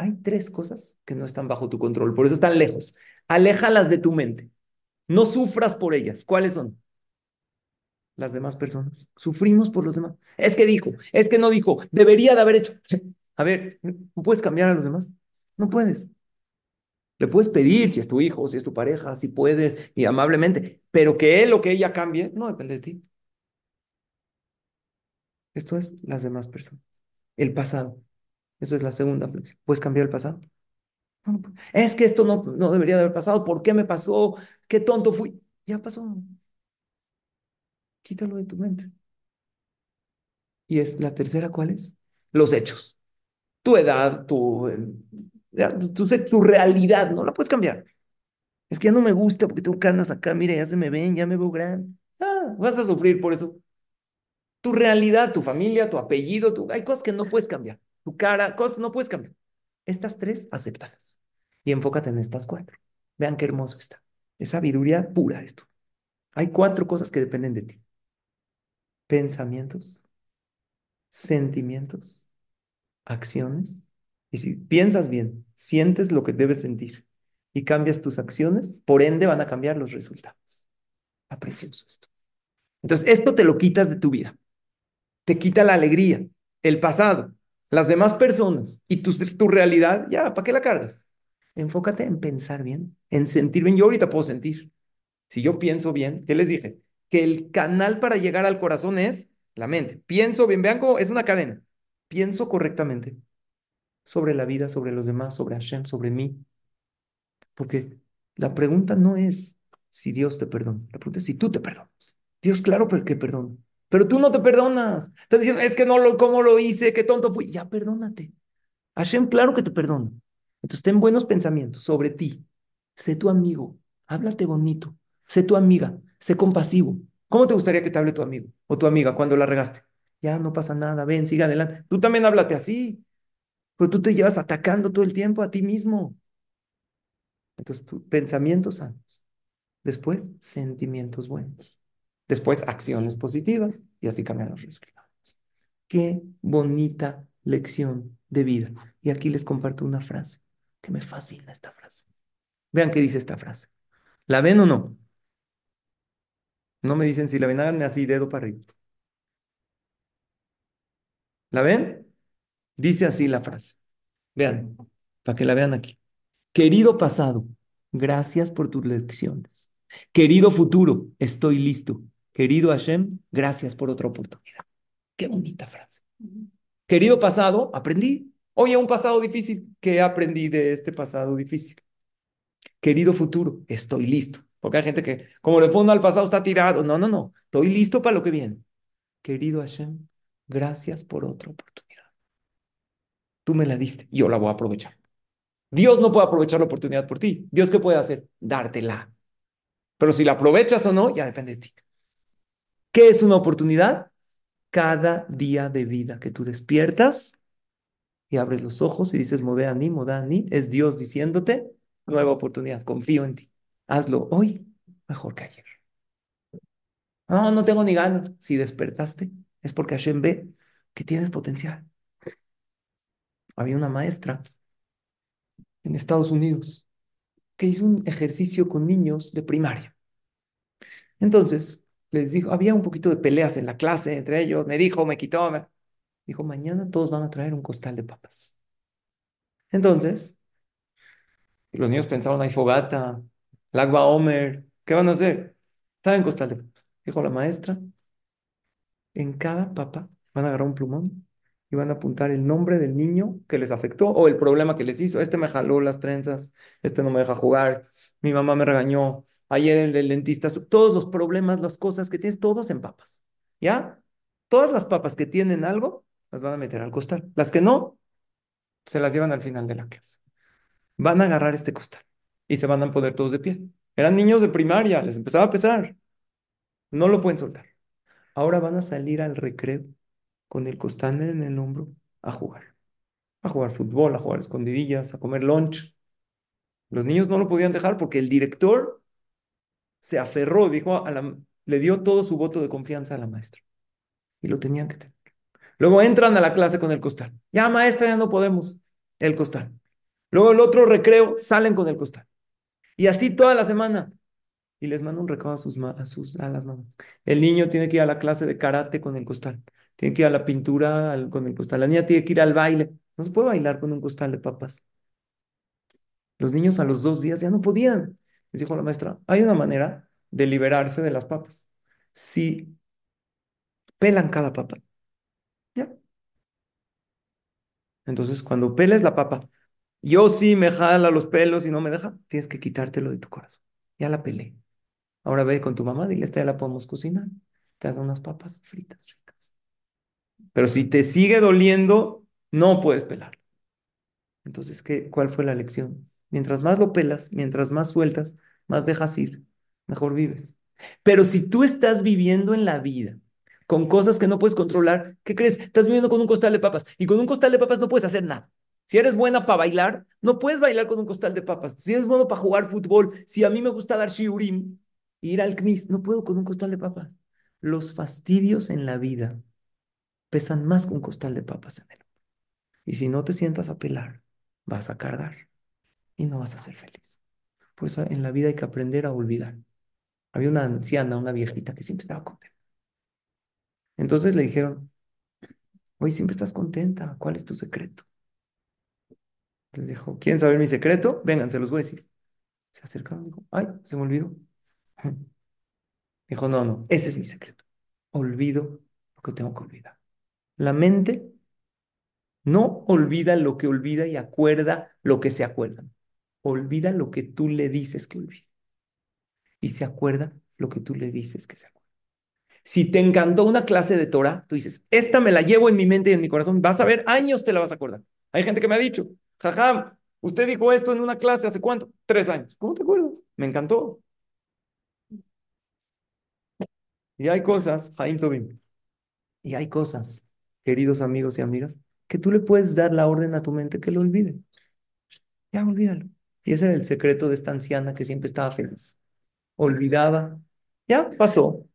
hay tres cosas que no están bajo tu control, por eso están lejos. Aléjalas de tu mente. No sufras por ellas. ¿Cuáles son? Las demás personas. Sufrimos por los demás. Es que dijo, es que no dijo, debería de haber hecho. A ver, ¿no puedes cambiar a los demás? No puedes. Le puedes pedir si es tu hijo, si es tu pareja, si puedes, y amablemente, pero que él o que ella cambie, no depende de ti. Esto es las demás personas. El pasado. Eso es la segunda flexión. ¿Puedes cambiar el pasado? Es que esto no, no debería de haber pasado. ¿Por qué me pasó? ¿Qué tonto fui? Ya pasó. Quítalo de tu mente. Y es la tercera, ¿cuál es? Los hechos. Tu edad, tu, tu, tu realidad, no la puedes cambiar. Es que ya no me gusta porque tengo canas acá, mire, ya se me ven, ya me veo grande. Ah, vas a sufrir por eso. Tu realidad, tu familia, tu apellido, tu... hay cosas que no puedes cambiar. Tu cara, cosas no puedes cambiar. Estas tres, acéptalas. Y enfócate en estas cuatro. Vean qué hermoso está. Es sabiduría pura esto. Hay cuatro cosas que dependen de ti. Pensamientos, sentimientos, acciones. Y si piensas bien, sientes lo que debes sentir y cambias tus acciones, por ende van a cambiar los resultados. Está precioso esto. Entonces, esto te lo quitas de tu vida. Te quita la alegría, el pasado, las demás personas y tu, tu realidad, ya, ¿para qué la cargas? Enfócate en pensar bien, en sentir bien. Yo ahorita puedo sentir. Si yo pienso bien, ¿qué les dije? Que el canal para llegar al corazón es la mente. Pienso bien, vean cómo es una cadena. Pienso correctamente sobre la vida, sobre los demás, sobre Hashem, sobre mí. Porque la pregunta no es si Dios te perdona, la pregunta es si tú te perdonas. Dios, claro, que perdona. Pero tú no te perdonas. Estás diciendo, es que no lo, ¿cómo lo hice? Qué tonto fui. Ya perdónate. Hashem, claro que te perdona. Entonces, ten buenos pensamientos sobre ti. Sé tu amigo. Háblate bonito. Sé tu amiga. Sé compasivo. ¿Cómo te gustaría que te hable tu amigo o tu amiga cuando la regaste? Ya no pasa nada. Ven, siga adelante. Tú también háblate así. Pero tú te llevas atacando todo el tiempo a ti mismo. Entonces, tu, pensamientos sanos. Después, sentimientos buenos. Después, acciones positivas. Y así cambian los resultados. Qué bonita lección de vida. Y aquí les comparto una frase que me fascina esta frase. Vean qué dice esta frase. ¿La ven o no? No me dicen si la ven, háganme así, dedo para arriba. ¿La ven? Dice así la frase. Vean, para que la vean aquí. Querido pasado, gracias por tus lecciones. Querido futuro, estoy listo. Querido Hashem, gracias por otra oportunidad. Qué bonita frase. Querido pasado, aprendí. Oye, un pasado difícil. ¿Qué aprendí de este pasado difícil? Querido futuro, estoy listo. Porque hay gente que, como le fondo al pasado, está tirado. No, no, no. Estoy listo para lo que viene. Querido Hashem, gracias por otra oportunidad. Tú me la diste, yo la voy a aprovechar. Dios no puede aprovechar la oportunidad por ti. Dios, ¿qué puede hacer? Dártela. Pero si la aprovechas o no, ya depende de ti. ¿Qué es una oportunidad? Cada día de vida que tú despiertas y abres los ojos y dices, Modani, Modani, es Dios diciéndote, nueva oportunidad, confío en ti. Hazlo hoy mejor que ayer. No, no tengo ni ganas. Si despertaste, es porque Hashem ve que tienes potencial. Había una maestra en Estados Unidos que hizo un ejercicio con niños de primaria. Entonces, les dijo, había un poquito de peleas en la clase entre ellos, me dijo, me quitó, dijo, mañana todos van a traer un costal de papas. Entonces, los niños pensaron, hay fogata, Lagba Omer, ¿qué van a hacer? Está en costal de papas. Dijo la maestra, en cada papa van a agarrar un plumón y van a apuntar el nombre del niño que les afectó o el problema que les hizo. Este me jaló las trenzas, este no me deja jugar, mi mamá me regañó, ayer el dentista, todos los problemas, las cosas que tienes, todos en papas. ¿Ya? Todas las papas que tienen algo, las van a meter al costal. Las que no, se las llevan al final de la clase. Van a agarrar este costal y se van a poner todos de pie. Eran niños de primaria, les empezaba a pesar. No lo pueden soltar. Ahora van a salir al recreo con el costal en el hombro a jugar. A jugar fútbol, a jugar escondidillas, a comer lunch. Los niños no lo podían dejar porque el director se aferró, dijo a la, le dio todo su voto de confianza a la maestra. Y lo tenían que tener. Luego entran a la clase con el costal. Ya, maestra, ya no podemos. El costal. Luego el otro recreo, salen con el costal. Y así toda la semana. Y les mando un recado a, sus, a, sus, a las mamás. El niño tiene que ir a la clase de karate con el costal tiene que ir a la pintura con el costal. La niña tiene que ir al baile. No se puede bailar con un costal de papas. Los niños a los dos días ya no podían. Les dijo la maestra, hay una manera de liberarse de las papas. Si pelan cada papa Ya. Entonces, cuando peles la papa, yo sí me jala los pelos y no me deja, tienes que quitártelo de tu corazón. Ya la pelé. Ahora ve con tu mamá, dile, esta ya la podemos cocinar. Te das unas papas fritas ricas. Pero si te sigue doliendo, no puedes pelar. Entonces, ¿qué, ¿cuál fue la lección? Mientras más lo pelas, mientras más sueltas, más dejas ir, mejor vives. Pero si tú estás viviendo en la vida con cosas que no puedes controlar, ¿qué crees? Estás viviendo con un costal de papas y con un costal de papas no puedes hacer nada. Si eres buena para bailar, no puedes bailar con un costal de papas. Si eres bueno para jugar fútbol, si a mí me gusta dar shiurim, ir al knis, no puedo con un costal de papas. Los fastidios en la vida pesan más que un costal de papas en el Y si no te sientas a pelar, vas a cargar y no vas a ser feliz. Por eso en la vida hay que aprender a olvidar. Había una anciana, una viejita que siempre estaba contenta. Entonces le dijeron, hoy siempre estás contenta, ¿cuál es tu secreto? Entonces dijo, ¿quieren saber mi secreto? Vengan, se los voy a decir. Se acercaron y dijo, ay, se me olvidó. Dijo, no, no, ese es mi secreto. Olvido lo que tengo que olvidar. La mente no olvida lo que olvida y acuerda lo que se acuerda. Olvida lo que tú le dices que olvide. Y se acuerda lo que tú le dices que se acuerda. Si te encantó una clase de Torah, tú dices, esta me la llevo en mi mente y en mi corazón, vas a ver, años te la vas a acordar. Hay gente que me ha dicho, jajam, usted dijo esto en una clase hace cuánto? Tres años. ¿Cómo te acuerdas? Me encantó. Y hay cosas, Jaim Tobim, y hay cosas, queridos amigos y amigas, que tú le puedes dar la orden a tu mente que lo olvide. Ya olvídalo. Y ese era el secreto de esta anciana que siempre estaba feliz. Olvidaba, ya pasó.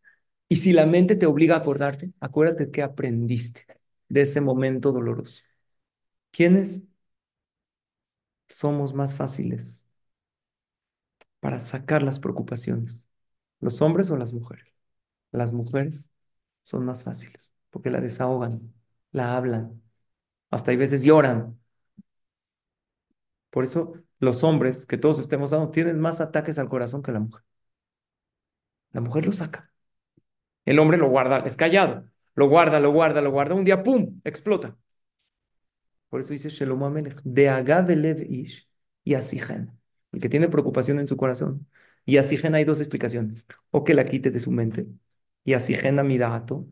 Y si la mente te obliga a acordarte, acuérdate que aprendiste de ese momento doloroso. ¿Quiénes somos más fáciles para sacar las preocupaciones? ¿Los hombres o las mujeres? Las mujeres son más fáciles porque la desahogan, la hablan, hasta hay veces lloran. Por eso los hombres, que todos estemos dando, tienen más ataques al corazón que la mujer. La mujer lo saca. El hombre lo guarda, es callado. Lo guarda, lo guarda, lo guarda. Un día, ¡pum!, explota. Por eso dice Shelomo Amelech, de Agavelev Ish y Asijen. El que tiene preocupación en su corazón. Y Asijen hay dos explicaciones. O que la quite de su mente. Y Asijen a Mirato.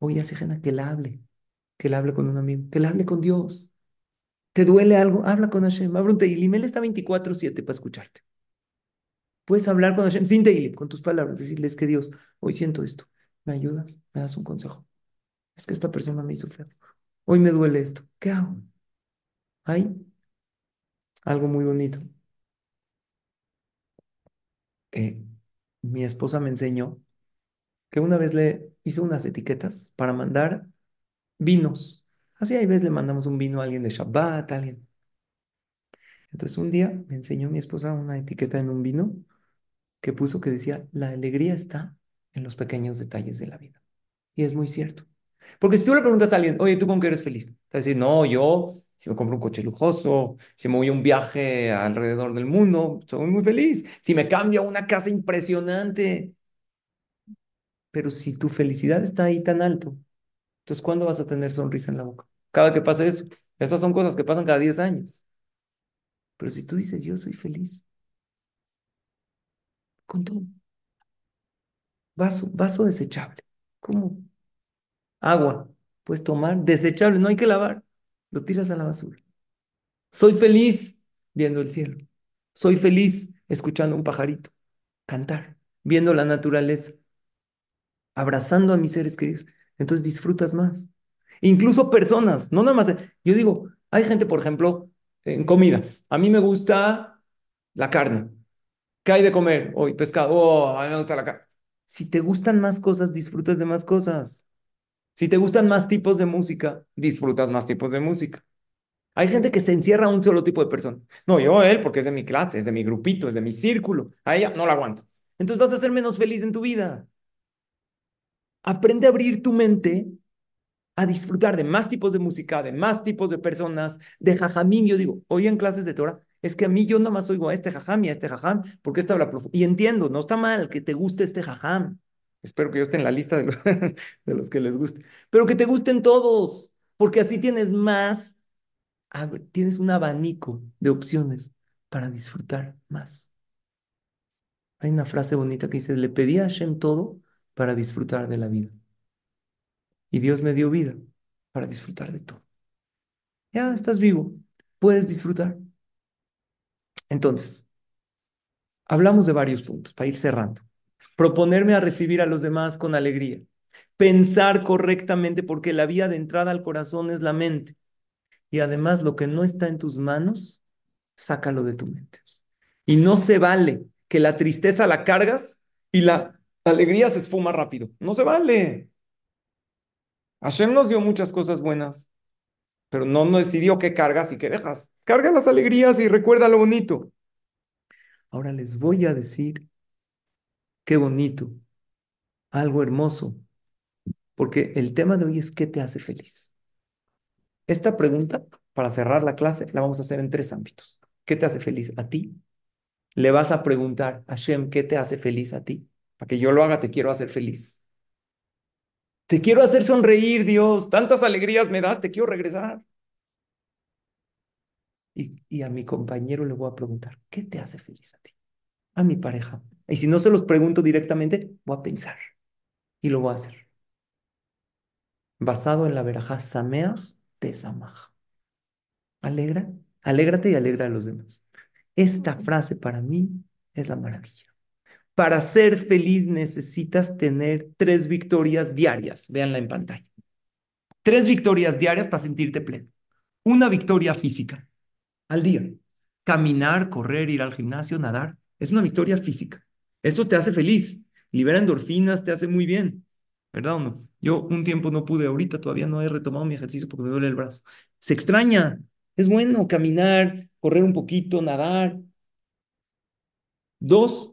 O y Asijen a que la hable. Que la hable con un amigo. Que la hable con Dios. ¿Te duele algo? Habla con Hashem. Abre un Teilim. Él está 24-7 para escucharte. Puedes hablar con Hashem sin Teilim, con tus palabras. Decirles que Dios, hoy siento esto. ¿Me ayudas? ¿Me das un consejo? Es que esta persona me hizo feo. Hoy me duele esto. ¿Qué hago? Hay algo muy bonito que mi esposa me enseñó que una vez le hizo unas etiquetas para mandar vinos. Así hay veces le mandamos un vino a alguien de Shabbat, a alguien. Entonces un día me enseñó mi esposa una etiqueta en un vino que puso que decía, la alegría está en los pequeños detalles de la vida. Y es muy cierto. Porque si tú le preguntas a alguien, oye, ¿tú con qué eres feliz? Te va a decir, no, yo, si me compro un coche lujoso, si me voy a un viaje alrededor del mundo, soy muy feliz. Si me cambio a una casa impresionante. Pero si tu felicidad está ahí tan alto, entonces ¿cuándo vas a tener sonrisa en la boca? Cada que pase eso. Esas son cosas que pasan cada 10 años. Pero si tú dices, yo soy feliz, con todo. Vaso, vaso desechable. ¿Cómo? Agua. Puedes tomar desechable, no hay que lavar. Lo tiras a la basura. Soy feliz viendo el cielo. Soy feliz escuchando un pajarito cantar, viendo la naturaleza, abrazando a mis seres queridos. Entonces disfrutas más. Incluso personas, no nada más. Yo digo, hay gente, por ejemplo, en comidas. A mí me gusta la carne. ¿Qué hay de comer hoy? Pescado. Oh, a mí me gusta la carne. Si te gustan más cosas, disfrutas de más cosas. Si te gustan más tipos de música, disfrutas más tipos de música. Hay gente que se encierra a un solo tipo de persona. No, yo él, porque es de mi clase, es de mi grupito, es de mi círculo. A ella no la aguanto. Entonces vas a ser menos feliz en tu vida. Aprende a abrir tu mente a disfrutar de más tipos de música, de más tipos de personas, de jajamim. Yo digo, hoy en clases de Torah, es que a mí yo nada más oigo a este jajam y a este jajam, porque esta habla profundo. Y entiendo, no está mal que te guste este jajam, Espero que yo esté en la lista de los, de los que les guste. Pero que te gusten todos, porque así tienes más, tienes un abanico de opciones para disfrutar más. Hay una frase bonita que dice, le pedí a Hashem todo para disfrutar de la vida. Y Dios me dio vida para disfrutar de todo. Ya estás vivo, puedes disfrutar. Entonces, hablamos de varios puntos para ir cerrando. Proponerme a recibir a los demás con alegría. Pensar correctamente porque la vía de entrada al corazón es la mente. Y además lo que no está en tus manos, sácalo de tu mente. Y no se vale que la tristeza la cargas y la alegría se esfuma rápido. No se vale. Hashem nos dio muchas cosas buenas, pero no, no decidió qué cargas y qué dejas. Carga las alegrías y recuerda lo bonito. Ahora les voy a decir qué bonito, algo hermoso, porque el tema de hoy es qué te hace feliz. Esta pregunta, para cerrar la clase, la vamos a hacer en tres ámbitos. ¿Qué te hace feliz a ti? Le vas a preguntar a Hashem, ¿qué te hace feliz a ti? Para que yo lo haga, te quiero hacer feliz. Te quiero hacer sonreír, Dios. Tantas alegrías me das, te quiero regresar. Y, y, a mi compañero le voy a preguntar, ¿qué te hace feliz a ti? A mi pareja. Y si no se los pregunto directamente, voy a pensar. Y lo voy a hacer. Basado en la verajá Sameach Tesamach. Alegra, alégrate y alegra a los demás. Esta frase para mí es la maravilla. Para ser feliz necesitas tener tres victorias diarias. Véanla en pantalla. Tres victorias diarias para sentirte pleno. Una victoria física al día. Caminar, correr, ir al gimnasio, nadar. Es una victoria física. Eso te hace feliz. Libera endorfinas, te hace muy bien. ¿Verdad o no? Yo un tiempo no pude, ahorita todavía no he retomado mi ejercicio porque me duele el brazo. Se extraña. Es bueno caminar, correr un poquito, nadar. Dos,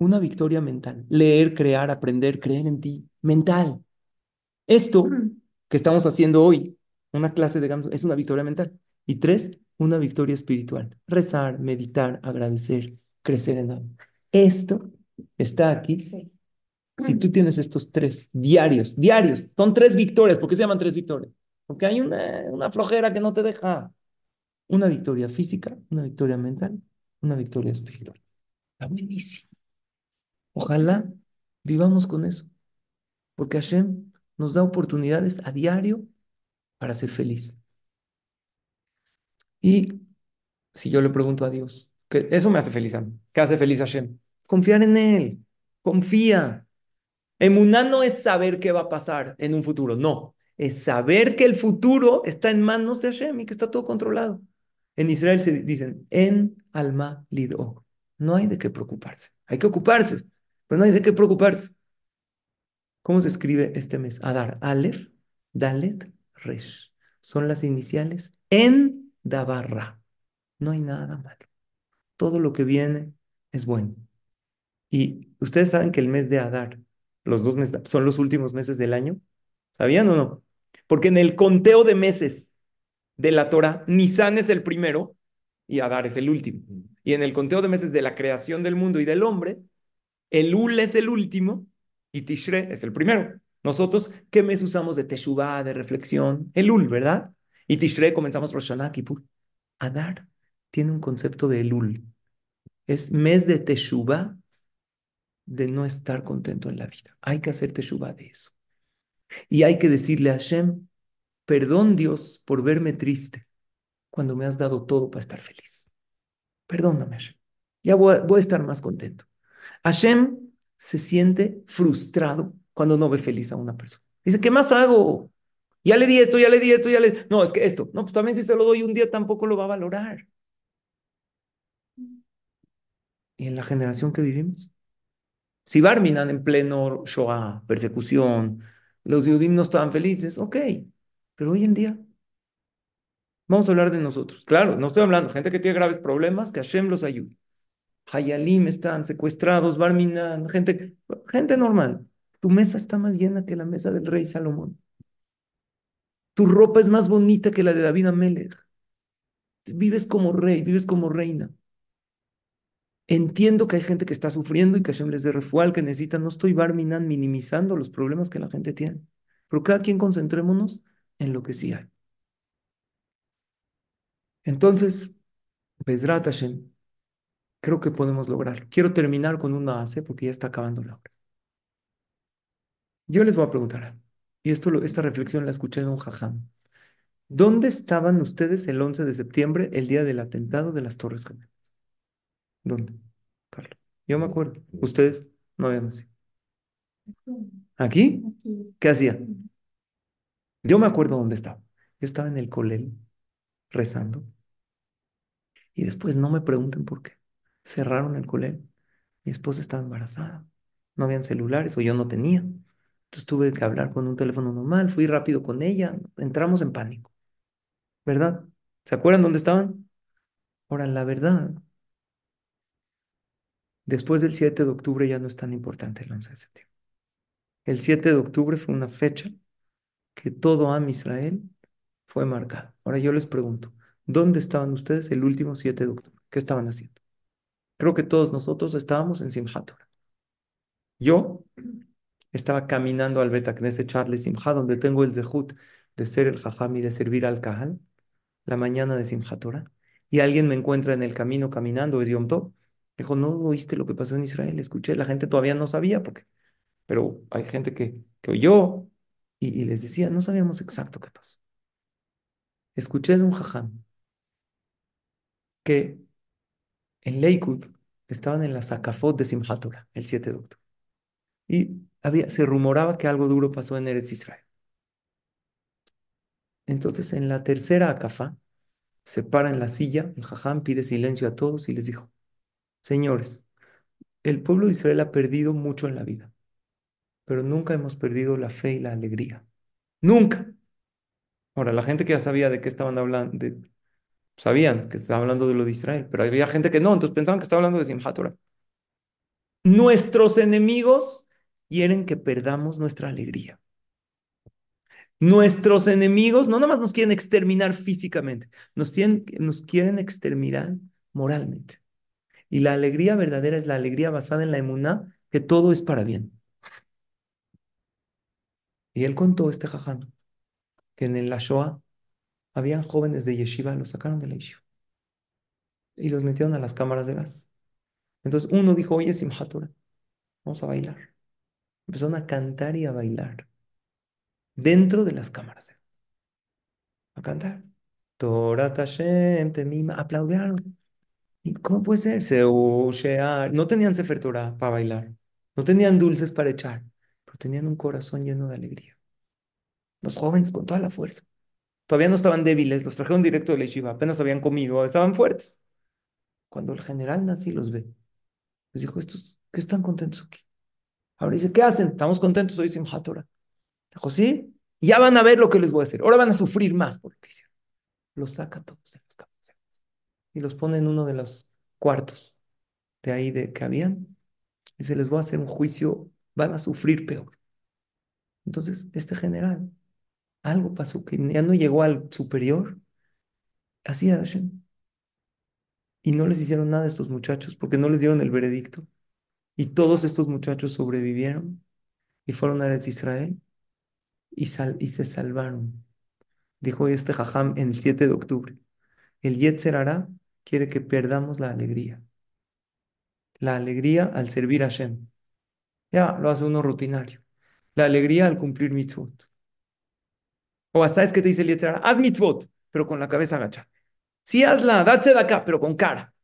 una victoria mental. Leer, crear, aprender, creer en ti. Mental. Esto que estamos haciendo hoy, una clase de es una victoria mental. Y tres, una victoria espiritual. Rezar, meditar, agradecer, crecer en amor. Esto está aquí. Si tú tienes estos tres diarios, diarios, son tres victorias. ¿Por qué se llaman tres victorias? Porque hay una, una flojera que no te deja. Una victoria física, una victoria mental, una victoria espiritual. Está buenísimo. Ojalá vivamos con eso. Porque Hashem nos da oportunidades a diario para ser feliz. Y si yo le pregunto a Dios, que eso me hace feliz a ¿qué hace feliz a Hashem? Confiar en Él, confía. Emuná no es saber qué va a pasar en un futuro, no, es saber que el futuro está en manos de Hashem y que está todo controlado. En Israel se dicen, en alma lido. No hay de qué preocuparse. Hay que ocuparse, pero no hay de qué preocuparse. ¿Cómo se escribe este mes? Adar, Aleph, Dalet, Resh. Son las iniciales en Dabarra. No hay nada malo. Todo lo que viene es bueno. Y ustedes saben que el mes de Adar, los dos meses, son los últimos meses del año. ¿Sabían o no? Porque en el conteo de meses de la Torah, Nisan es el primero y Adar es el último. Y en el conteo de meses de la creación del mundo y del hombre, Elul es el último y Tishre es el primero. Nosotros, ¿qué mes usamos de Teshuvah, de reflexión? Elul, ¿verdad? Y Tishre comenzamos Rosh Hashanah, Kippur. Adar tiene un concepto de Elul. Es mes de Teshuvah de no estar contento en la vida. Hay que hacer Teshuvah de eso. Y hay que decirle a Hashem, perdón Dios por verme triste cuando me has dado todo para estar feliz. Perdóname Hashem. Ya voy a, estar más contento. Hashem se siente frustrado cuando no ve feliz a una persona. Dice, ¿qué más hago? Ya le di esto, ya le di esto, ya le... No, es que esto. No, pues también si se lo doy un día tampoco lo va a valorar. Y en la generación que vivimos. Si Barminan en pleno Shoah, persecución, los Yudim no estaban felices, ok. Pero hoy en día, vamos a hablar de nosotros. Claro, no estoy hablando gente que tiene graves problemas, que Hashem los ayude. Hayalim están secuestrados, Barminan, gente, gente normal. Tu mesa está más llena que la mesa del rey Salomón. Tu ropa es más bonita que la de David Amelech. Vives como rey, vives como reina. Entiendo que hay gente que está sufriendo y que Hashem les dé refual, que necesita. No estoy barminan minimizando los problemas que la gente tiene. Pero cada quien concentrémonos en lo que sí hay. Entonces, Bezrat Hashem, creo que podemos lograrlo. Quiero terminar con una base porque ya está acabando la hora. Yo les voy a preguntar, y esto, esta reflexión la escuché en un jajam. ¿Dónde estaban ustedes el 11 de septiembre, el día del atentado de las Torres Gemelas? ¿Dónde, Carlos? Yo me acuerdo. Ustedes no habían nacido. ¿Aquí? ¿Qué hacían? Yo me acuerdo dónde estaba. Yo estaba en el colel rezando. Y después no me pregunten por qué. Cerraron el colel. Mi esposa estaba embarazada. No habían celulares o yo no tenía. Entonces tuve que hablar con un teléfono normal. Fui rápido con ella. Entramos en pánico. ¿Verdad? ¿Se acuerdan dónde estaban? Ahora, la verdad, después del 7 de octubre ya no es tan importante el 11 de septiembre. El 7 de octubre fue una fecha que todo Am Israel fue marcado. Ahora yo les pregunto, ¿dónde estaban ustedes el último 7 de octubre? ¿Qué estaban haciendo? Creo que todos nosotros estábamos en Simchat Yo estaba caminando al Betacneset Charlie Simchat, donde tengo el zehut de ser el jajam y de servir al Kahal, la mañana de Simchat y alguien me encuentra en el camino caminando, es Yom Tov. Dijo, ¿no oíste lo que pasó en Israel? Escuché, la gente todavía no sabía, porque, pero hay gente que, que oyó y, les decía, no sabíamos exacto qué pasó. Escuché de un jajam que en Lakewood estaban en la Sakafot de Simchat el 7 de octubre. Y había, se rumoraba que algo duro pasó en Eretz Israel. Entonces, en la tercera acafá, se para en la silla, el jajam pide silencio a todos y les dijo, señores, el pueblo de Israel ha perdido mucho en la vida, pero nunca hemos perdido la fe y la alegría. Nunca. Ahora, la gente que ya sabía de qué estaban hablando, sabían que estaba hablando de lo de Israel, pero había gente que no, entonces pensaban que estaba hablando de Simchat Nuestros enemigos quieren que perdamos nuestra alegría. Nuestros enemigos no nada más nos quieren exterminar físicamente, nos, nos quieren exterminar moralmente. Y la alegría verdadera es la alegría basada en la emuná, que todo es para bien. Y él contó este jajam, que en la Shoah habían jóvenes de yeshiva, los sacaron de la yeshiva y los metieron a las cámaras de gas. Entonces uno dijo, oye, Simchat vamos a bailar. Empezaron a cantar y a bailar dentro de las cámaras de gas. A cantar. Torah Tashem, Temima, aplaudieron. ¿Y cómo puede ser? Se No tenían Sefer Torah para bailar. No tenían dulces para echar. Pero tenían un corazón lleno de alegría. Los jóvenes con toda la fuerza. Todavía no estaban débiles, los trajeron directo de la yeshiva, apenas habían comido, estaban fuertes. Cuando el general nazi los ve, les dijo, ¿estos qué están contentos aquí? Ahora dice, ¿qué hacen? Estamos contentos hoy sin. Dijo, sí, ya van a ver lo que les voy a hacer. Ahora van a sufrir más por lo que hicieron. Los saca todos de las camas y los pone en uno de los cuartos de ahí de que habían y se les va a hacer un juicio, van a sufrir peor. Entonces, este general algo pasó que ya no llegó al superior. Así Hashem. Y no les hicieron nada a estos muchachos porque no les dieron el veredicto. Y todos estos muchachos sobrevivieron y fueron a Israel y, y se salvaron. Dijo este jajam en el 7 de octubre. El Yetzer Hará quiere que perdamos la alegría. La alegría al servir a Hashem. Ya lo hace uno rutinario. La alegría al cumplir mitzvot. O hasta es que te dice el Yetzirah, haz mitzvot, pero con la cabeza agacha. Sí, hazla, date de acá, pero con cara.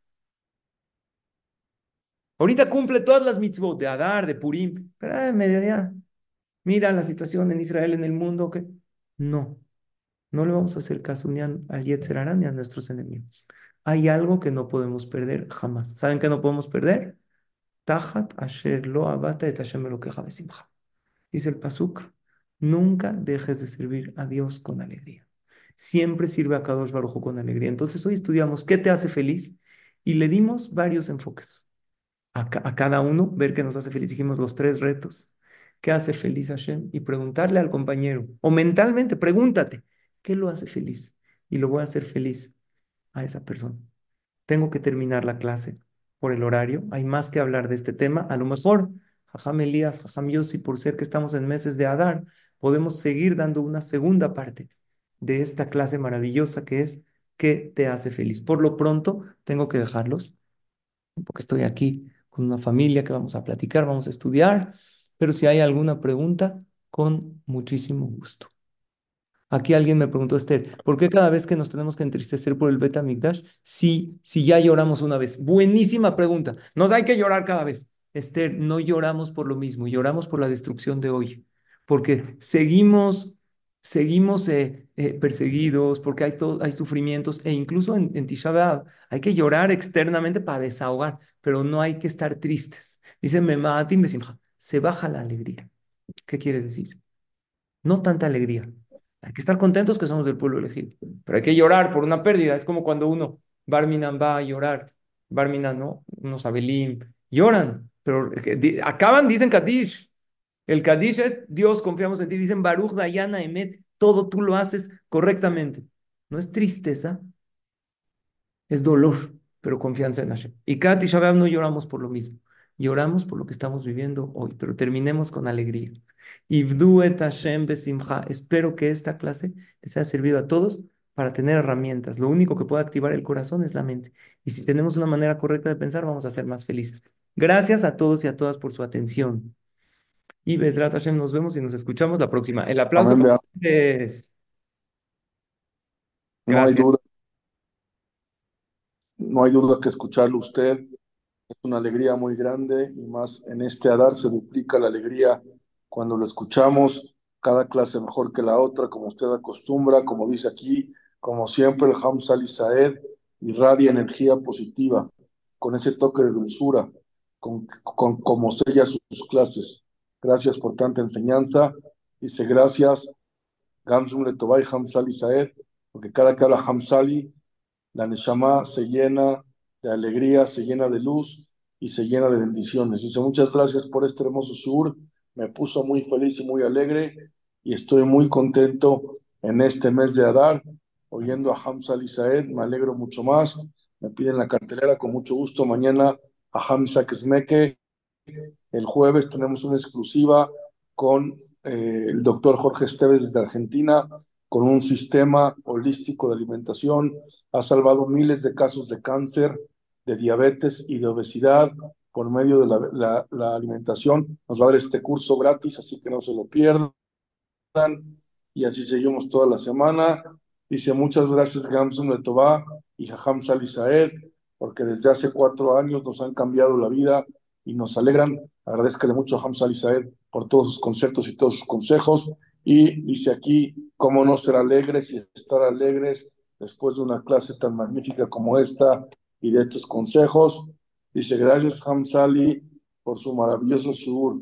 Ahorita cumple todas las mitzvot de Adar, de Purim, pero en mediodía. Mira la situación en Israel, en el mundo, que no, no le vamos a hacer caso ni al Yetzirah ni a nuestros enemigos. Hay algo que no podemos perder jamás. ¿Saben qué no podemos perder? Tajat asher lo abata et Hashem lo queja Dice el Pasuk, Nunca dejes de servir a Dios con alegría. Siempre sirve a Kadosh Barujo con alegría. Entonces hoy estudiamos qué te hace feliz y le dimos varios enfoques a, cada uno, ver qué nos hace feliz. Dijimos los tres retos. ¿Qué hace feliz a Hashem? Y preguntarle al compañero, o mentalmente, pregúntate, ¿qué lo hace feliz? Y lo voy a hacer feliz a esa persona. Tengo que terminar la clase. por el horario. Hay más que hablar de este tema. A lo mejor, Jajam Elías, Jajam Yossi, por ser que estamos en meses de Adar, podemos seguir dando una segunda parte de esta clase maravillosa que es ¿qué te hace feliz? Por lo pronto, tengo que dejarlos, porque estoy aquí con una familia que vamos a platicar, vamos a estudiar, pero si hay alguna pregunta, con muchísimo gusto. Aquí alguien me preguntó, Esther, ¿por qué cada vez que nos tenemos que entristecer por el Beta Migdash, si, si ya lloramos una vez? Buenísima pregunta. Nos hay que llorar cada vez. Esther, no lloramos por lo mismo, lloramos por la destrucción de hoy, porque seguimos, seguimos eh, eh, perseguidos, porque hay, todo, hay sufrimientos, e incluso en, en Tisha B'Av hay que llorar externamente para desahogar, pero no hay que estar tristes. Dice Memaatim Besimcha, se baja la alegría. ¿Qué quiere decir? No tanta alegría, hay que estar contentos que somos del pueblo elegido, pero hay que llorar por una pérdida. Es como cuando uno, Barminan va a llorar, Barminan, ¿no? Unos Abelim, lloran, pero acaban, dicen Kadish. El Kadish es Dios, confiamos en ti. Dicen Baruch, Dayana, Emet, todo tú lo haces correctamente. No es tristeza, es dolor, pero confianza en Hashem. Y cada Tisha no lloramos por lo mismo, lloramos por lo que estamos viviendo hoy, pero terminemos con alegría. Hashem besimcha. Espero que esta clase les haya servido a todos para tener herramientas. Lo único que puede activar el corazón es la mente. Y si tenemos una manera correcta de pensar, vamos a ser más felices. Gracias a todos y a todas por su atención. Y Besrat Hashem, nos vemos y nos escuchamos la próxima. El aplauso para ustedes. No hay duda. No hay duda que escucharlo usted es una alegría muy grande y más en este Adar se duplica la alegría cuando lo escuchamos, cada clase mejor que la otra, como usted acostumbra, como dice aquí, como siempre, el Hamza Saed irradia energía positiva, con ese toque de dulzura, con, con, como sella sus clases. Gracias por tanta enseñanza. Dice gracias, Gamsum Letobay Hamzali Saed, porque cada que habla Hamzali, la Neshama se llena de alegría, se llena de luz y se llena de bendiciones. Dice muchas gracias por este hermoso sur me puso muy feliz y muy alegre y estoy muy contento en este mes de Adar, oyendo a Hamza Lisaed, me alegro mucho más, me piden la cartelera con mucho gusto, mañana a Hamza Kesmeke, el jueves tenemos una exclusiva con eh, el doctor Jorge Esteves desde Argentina, con un sistema holístico de alimentación, ha salvado miles de casos de cáncer, de diabetes y de obesidad, por medio de la, la, alimentación. Nos va a dar este curso gratis, así que no se lo pierdan. Y así seguimos toda la semana. Dice muchas gracias Gamsun de Tobá y Jajam Salisaed, porque desde hace cuatro años nos han cambiado la vida y nos alegran. Agradezcale mucho a Jajam Salisaed por todos sus conceptos y todos sus consejos. Y dice aquí, cómo no ser alegres y estar alegres después de una clase tan magnífica como esta y de estos consejos. Dice, gracias Hamzali por su maravilloso sur.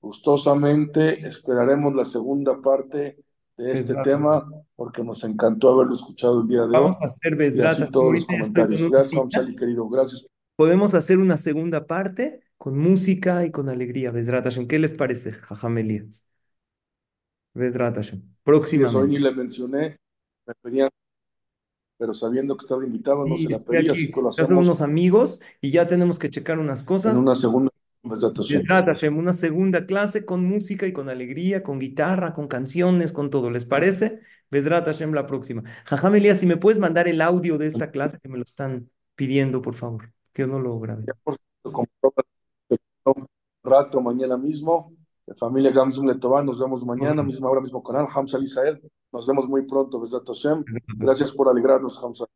Gustosamente esperaremos la segunda parte de este tema porque nos encantó haberlo escuchado el día de hoy. Vamos a hacer Besrat. todos los comentarios. Gracias Hamzali, querido. Gracias. Podemos hacer una segunda parte con música y con alegría. Besrat ¿Qué les parece, Jajam Elías? Besrat Próximamente. Hoy ni le mencioné, me pedían pero sabiendo que estaba invitado no se la pedí, así que lo hacemos. unos amigos y ya tenemos que checar unas cosas. En una segunda una segunda clase con música y con alegría, con guitarra, con canciones, con todo. ¿Les parece? Besrat Hashem la próxima. Jajam Elías, si me puedes mandar el audio de esta clase que me lo están pidiendo, por favor, que yo no lo grabe. Ya por un rato mañana mismo. Familia Gamsum Letován, nos vemos mañana, misma hora, mismo canal. Hamza Israel, nos vemos muy pronto, Besat Hashem. Gracias por alegrarnos, Hamza.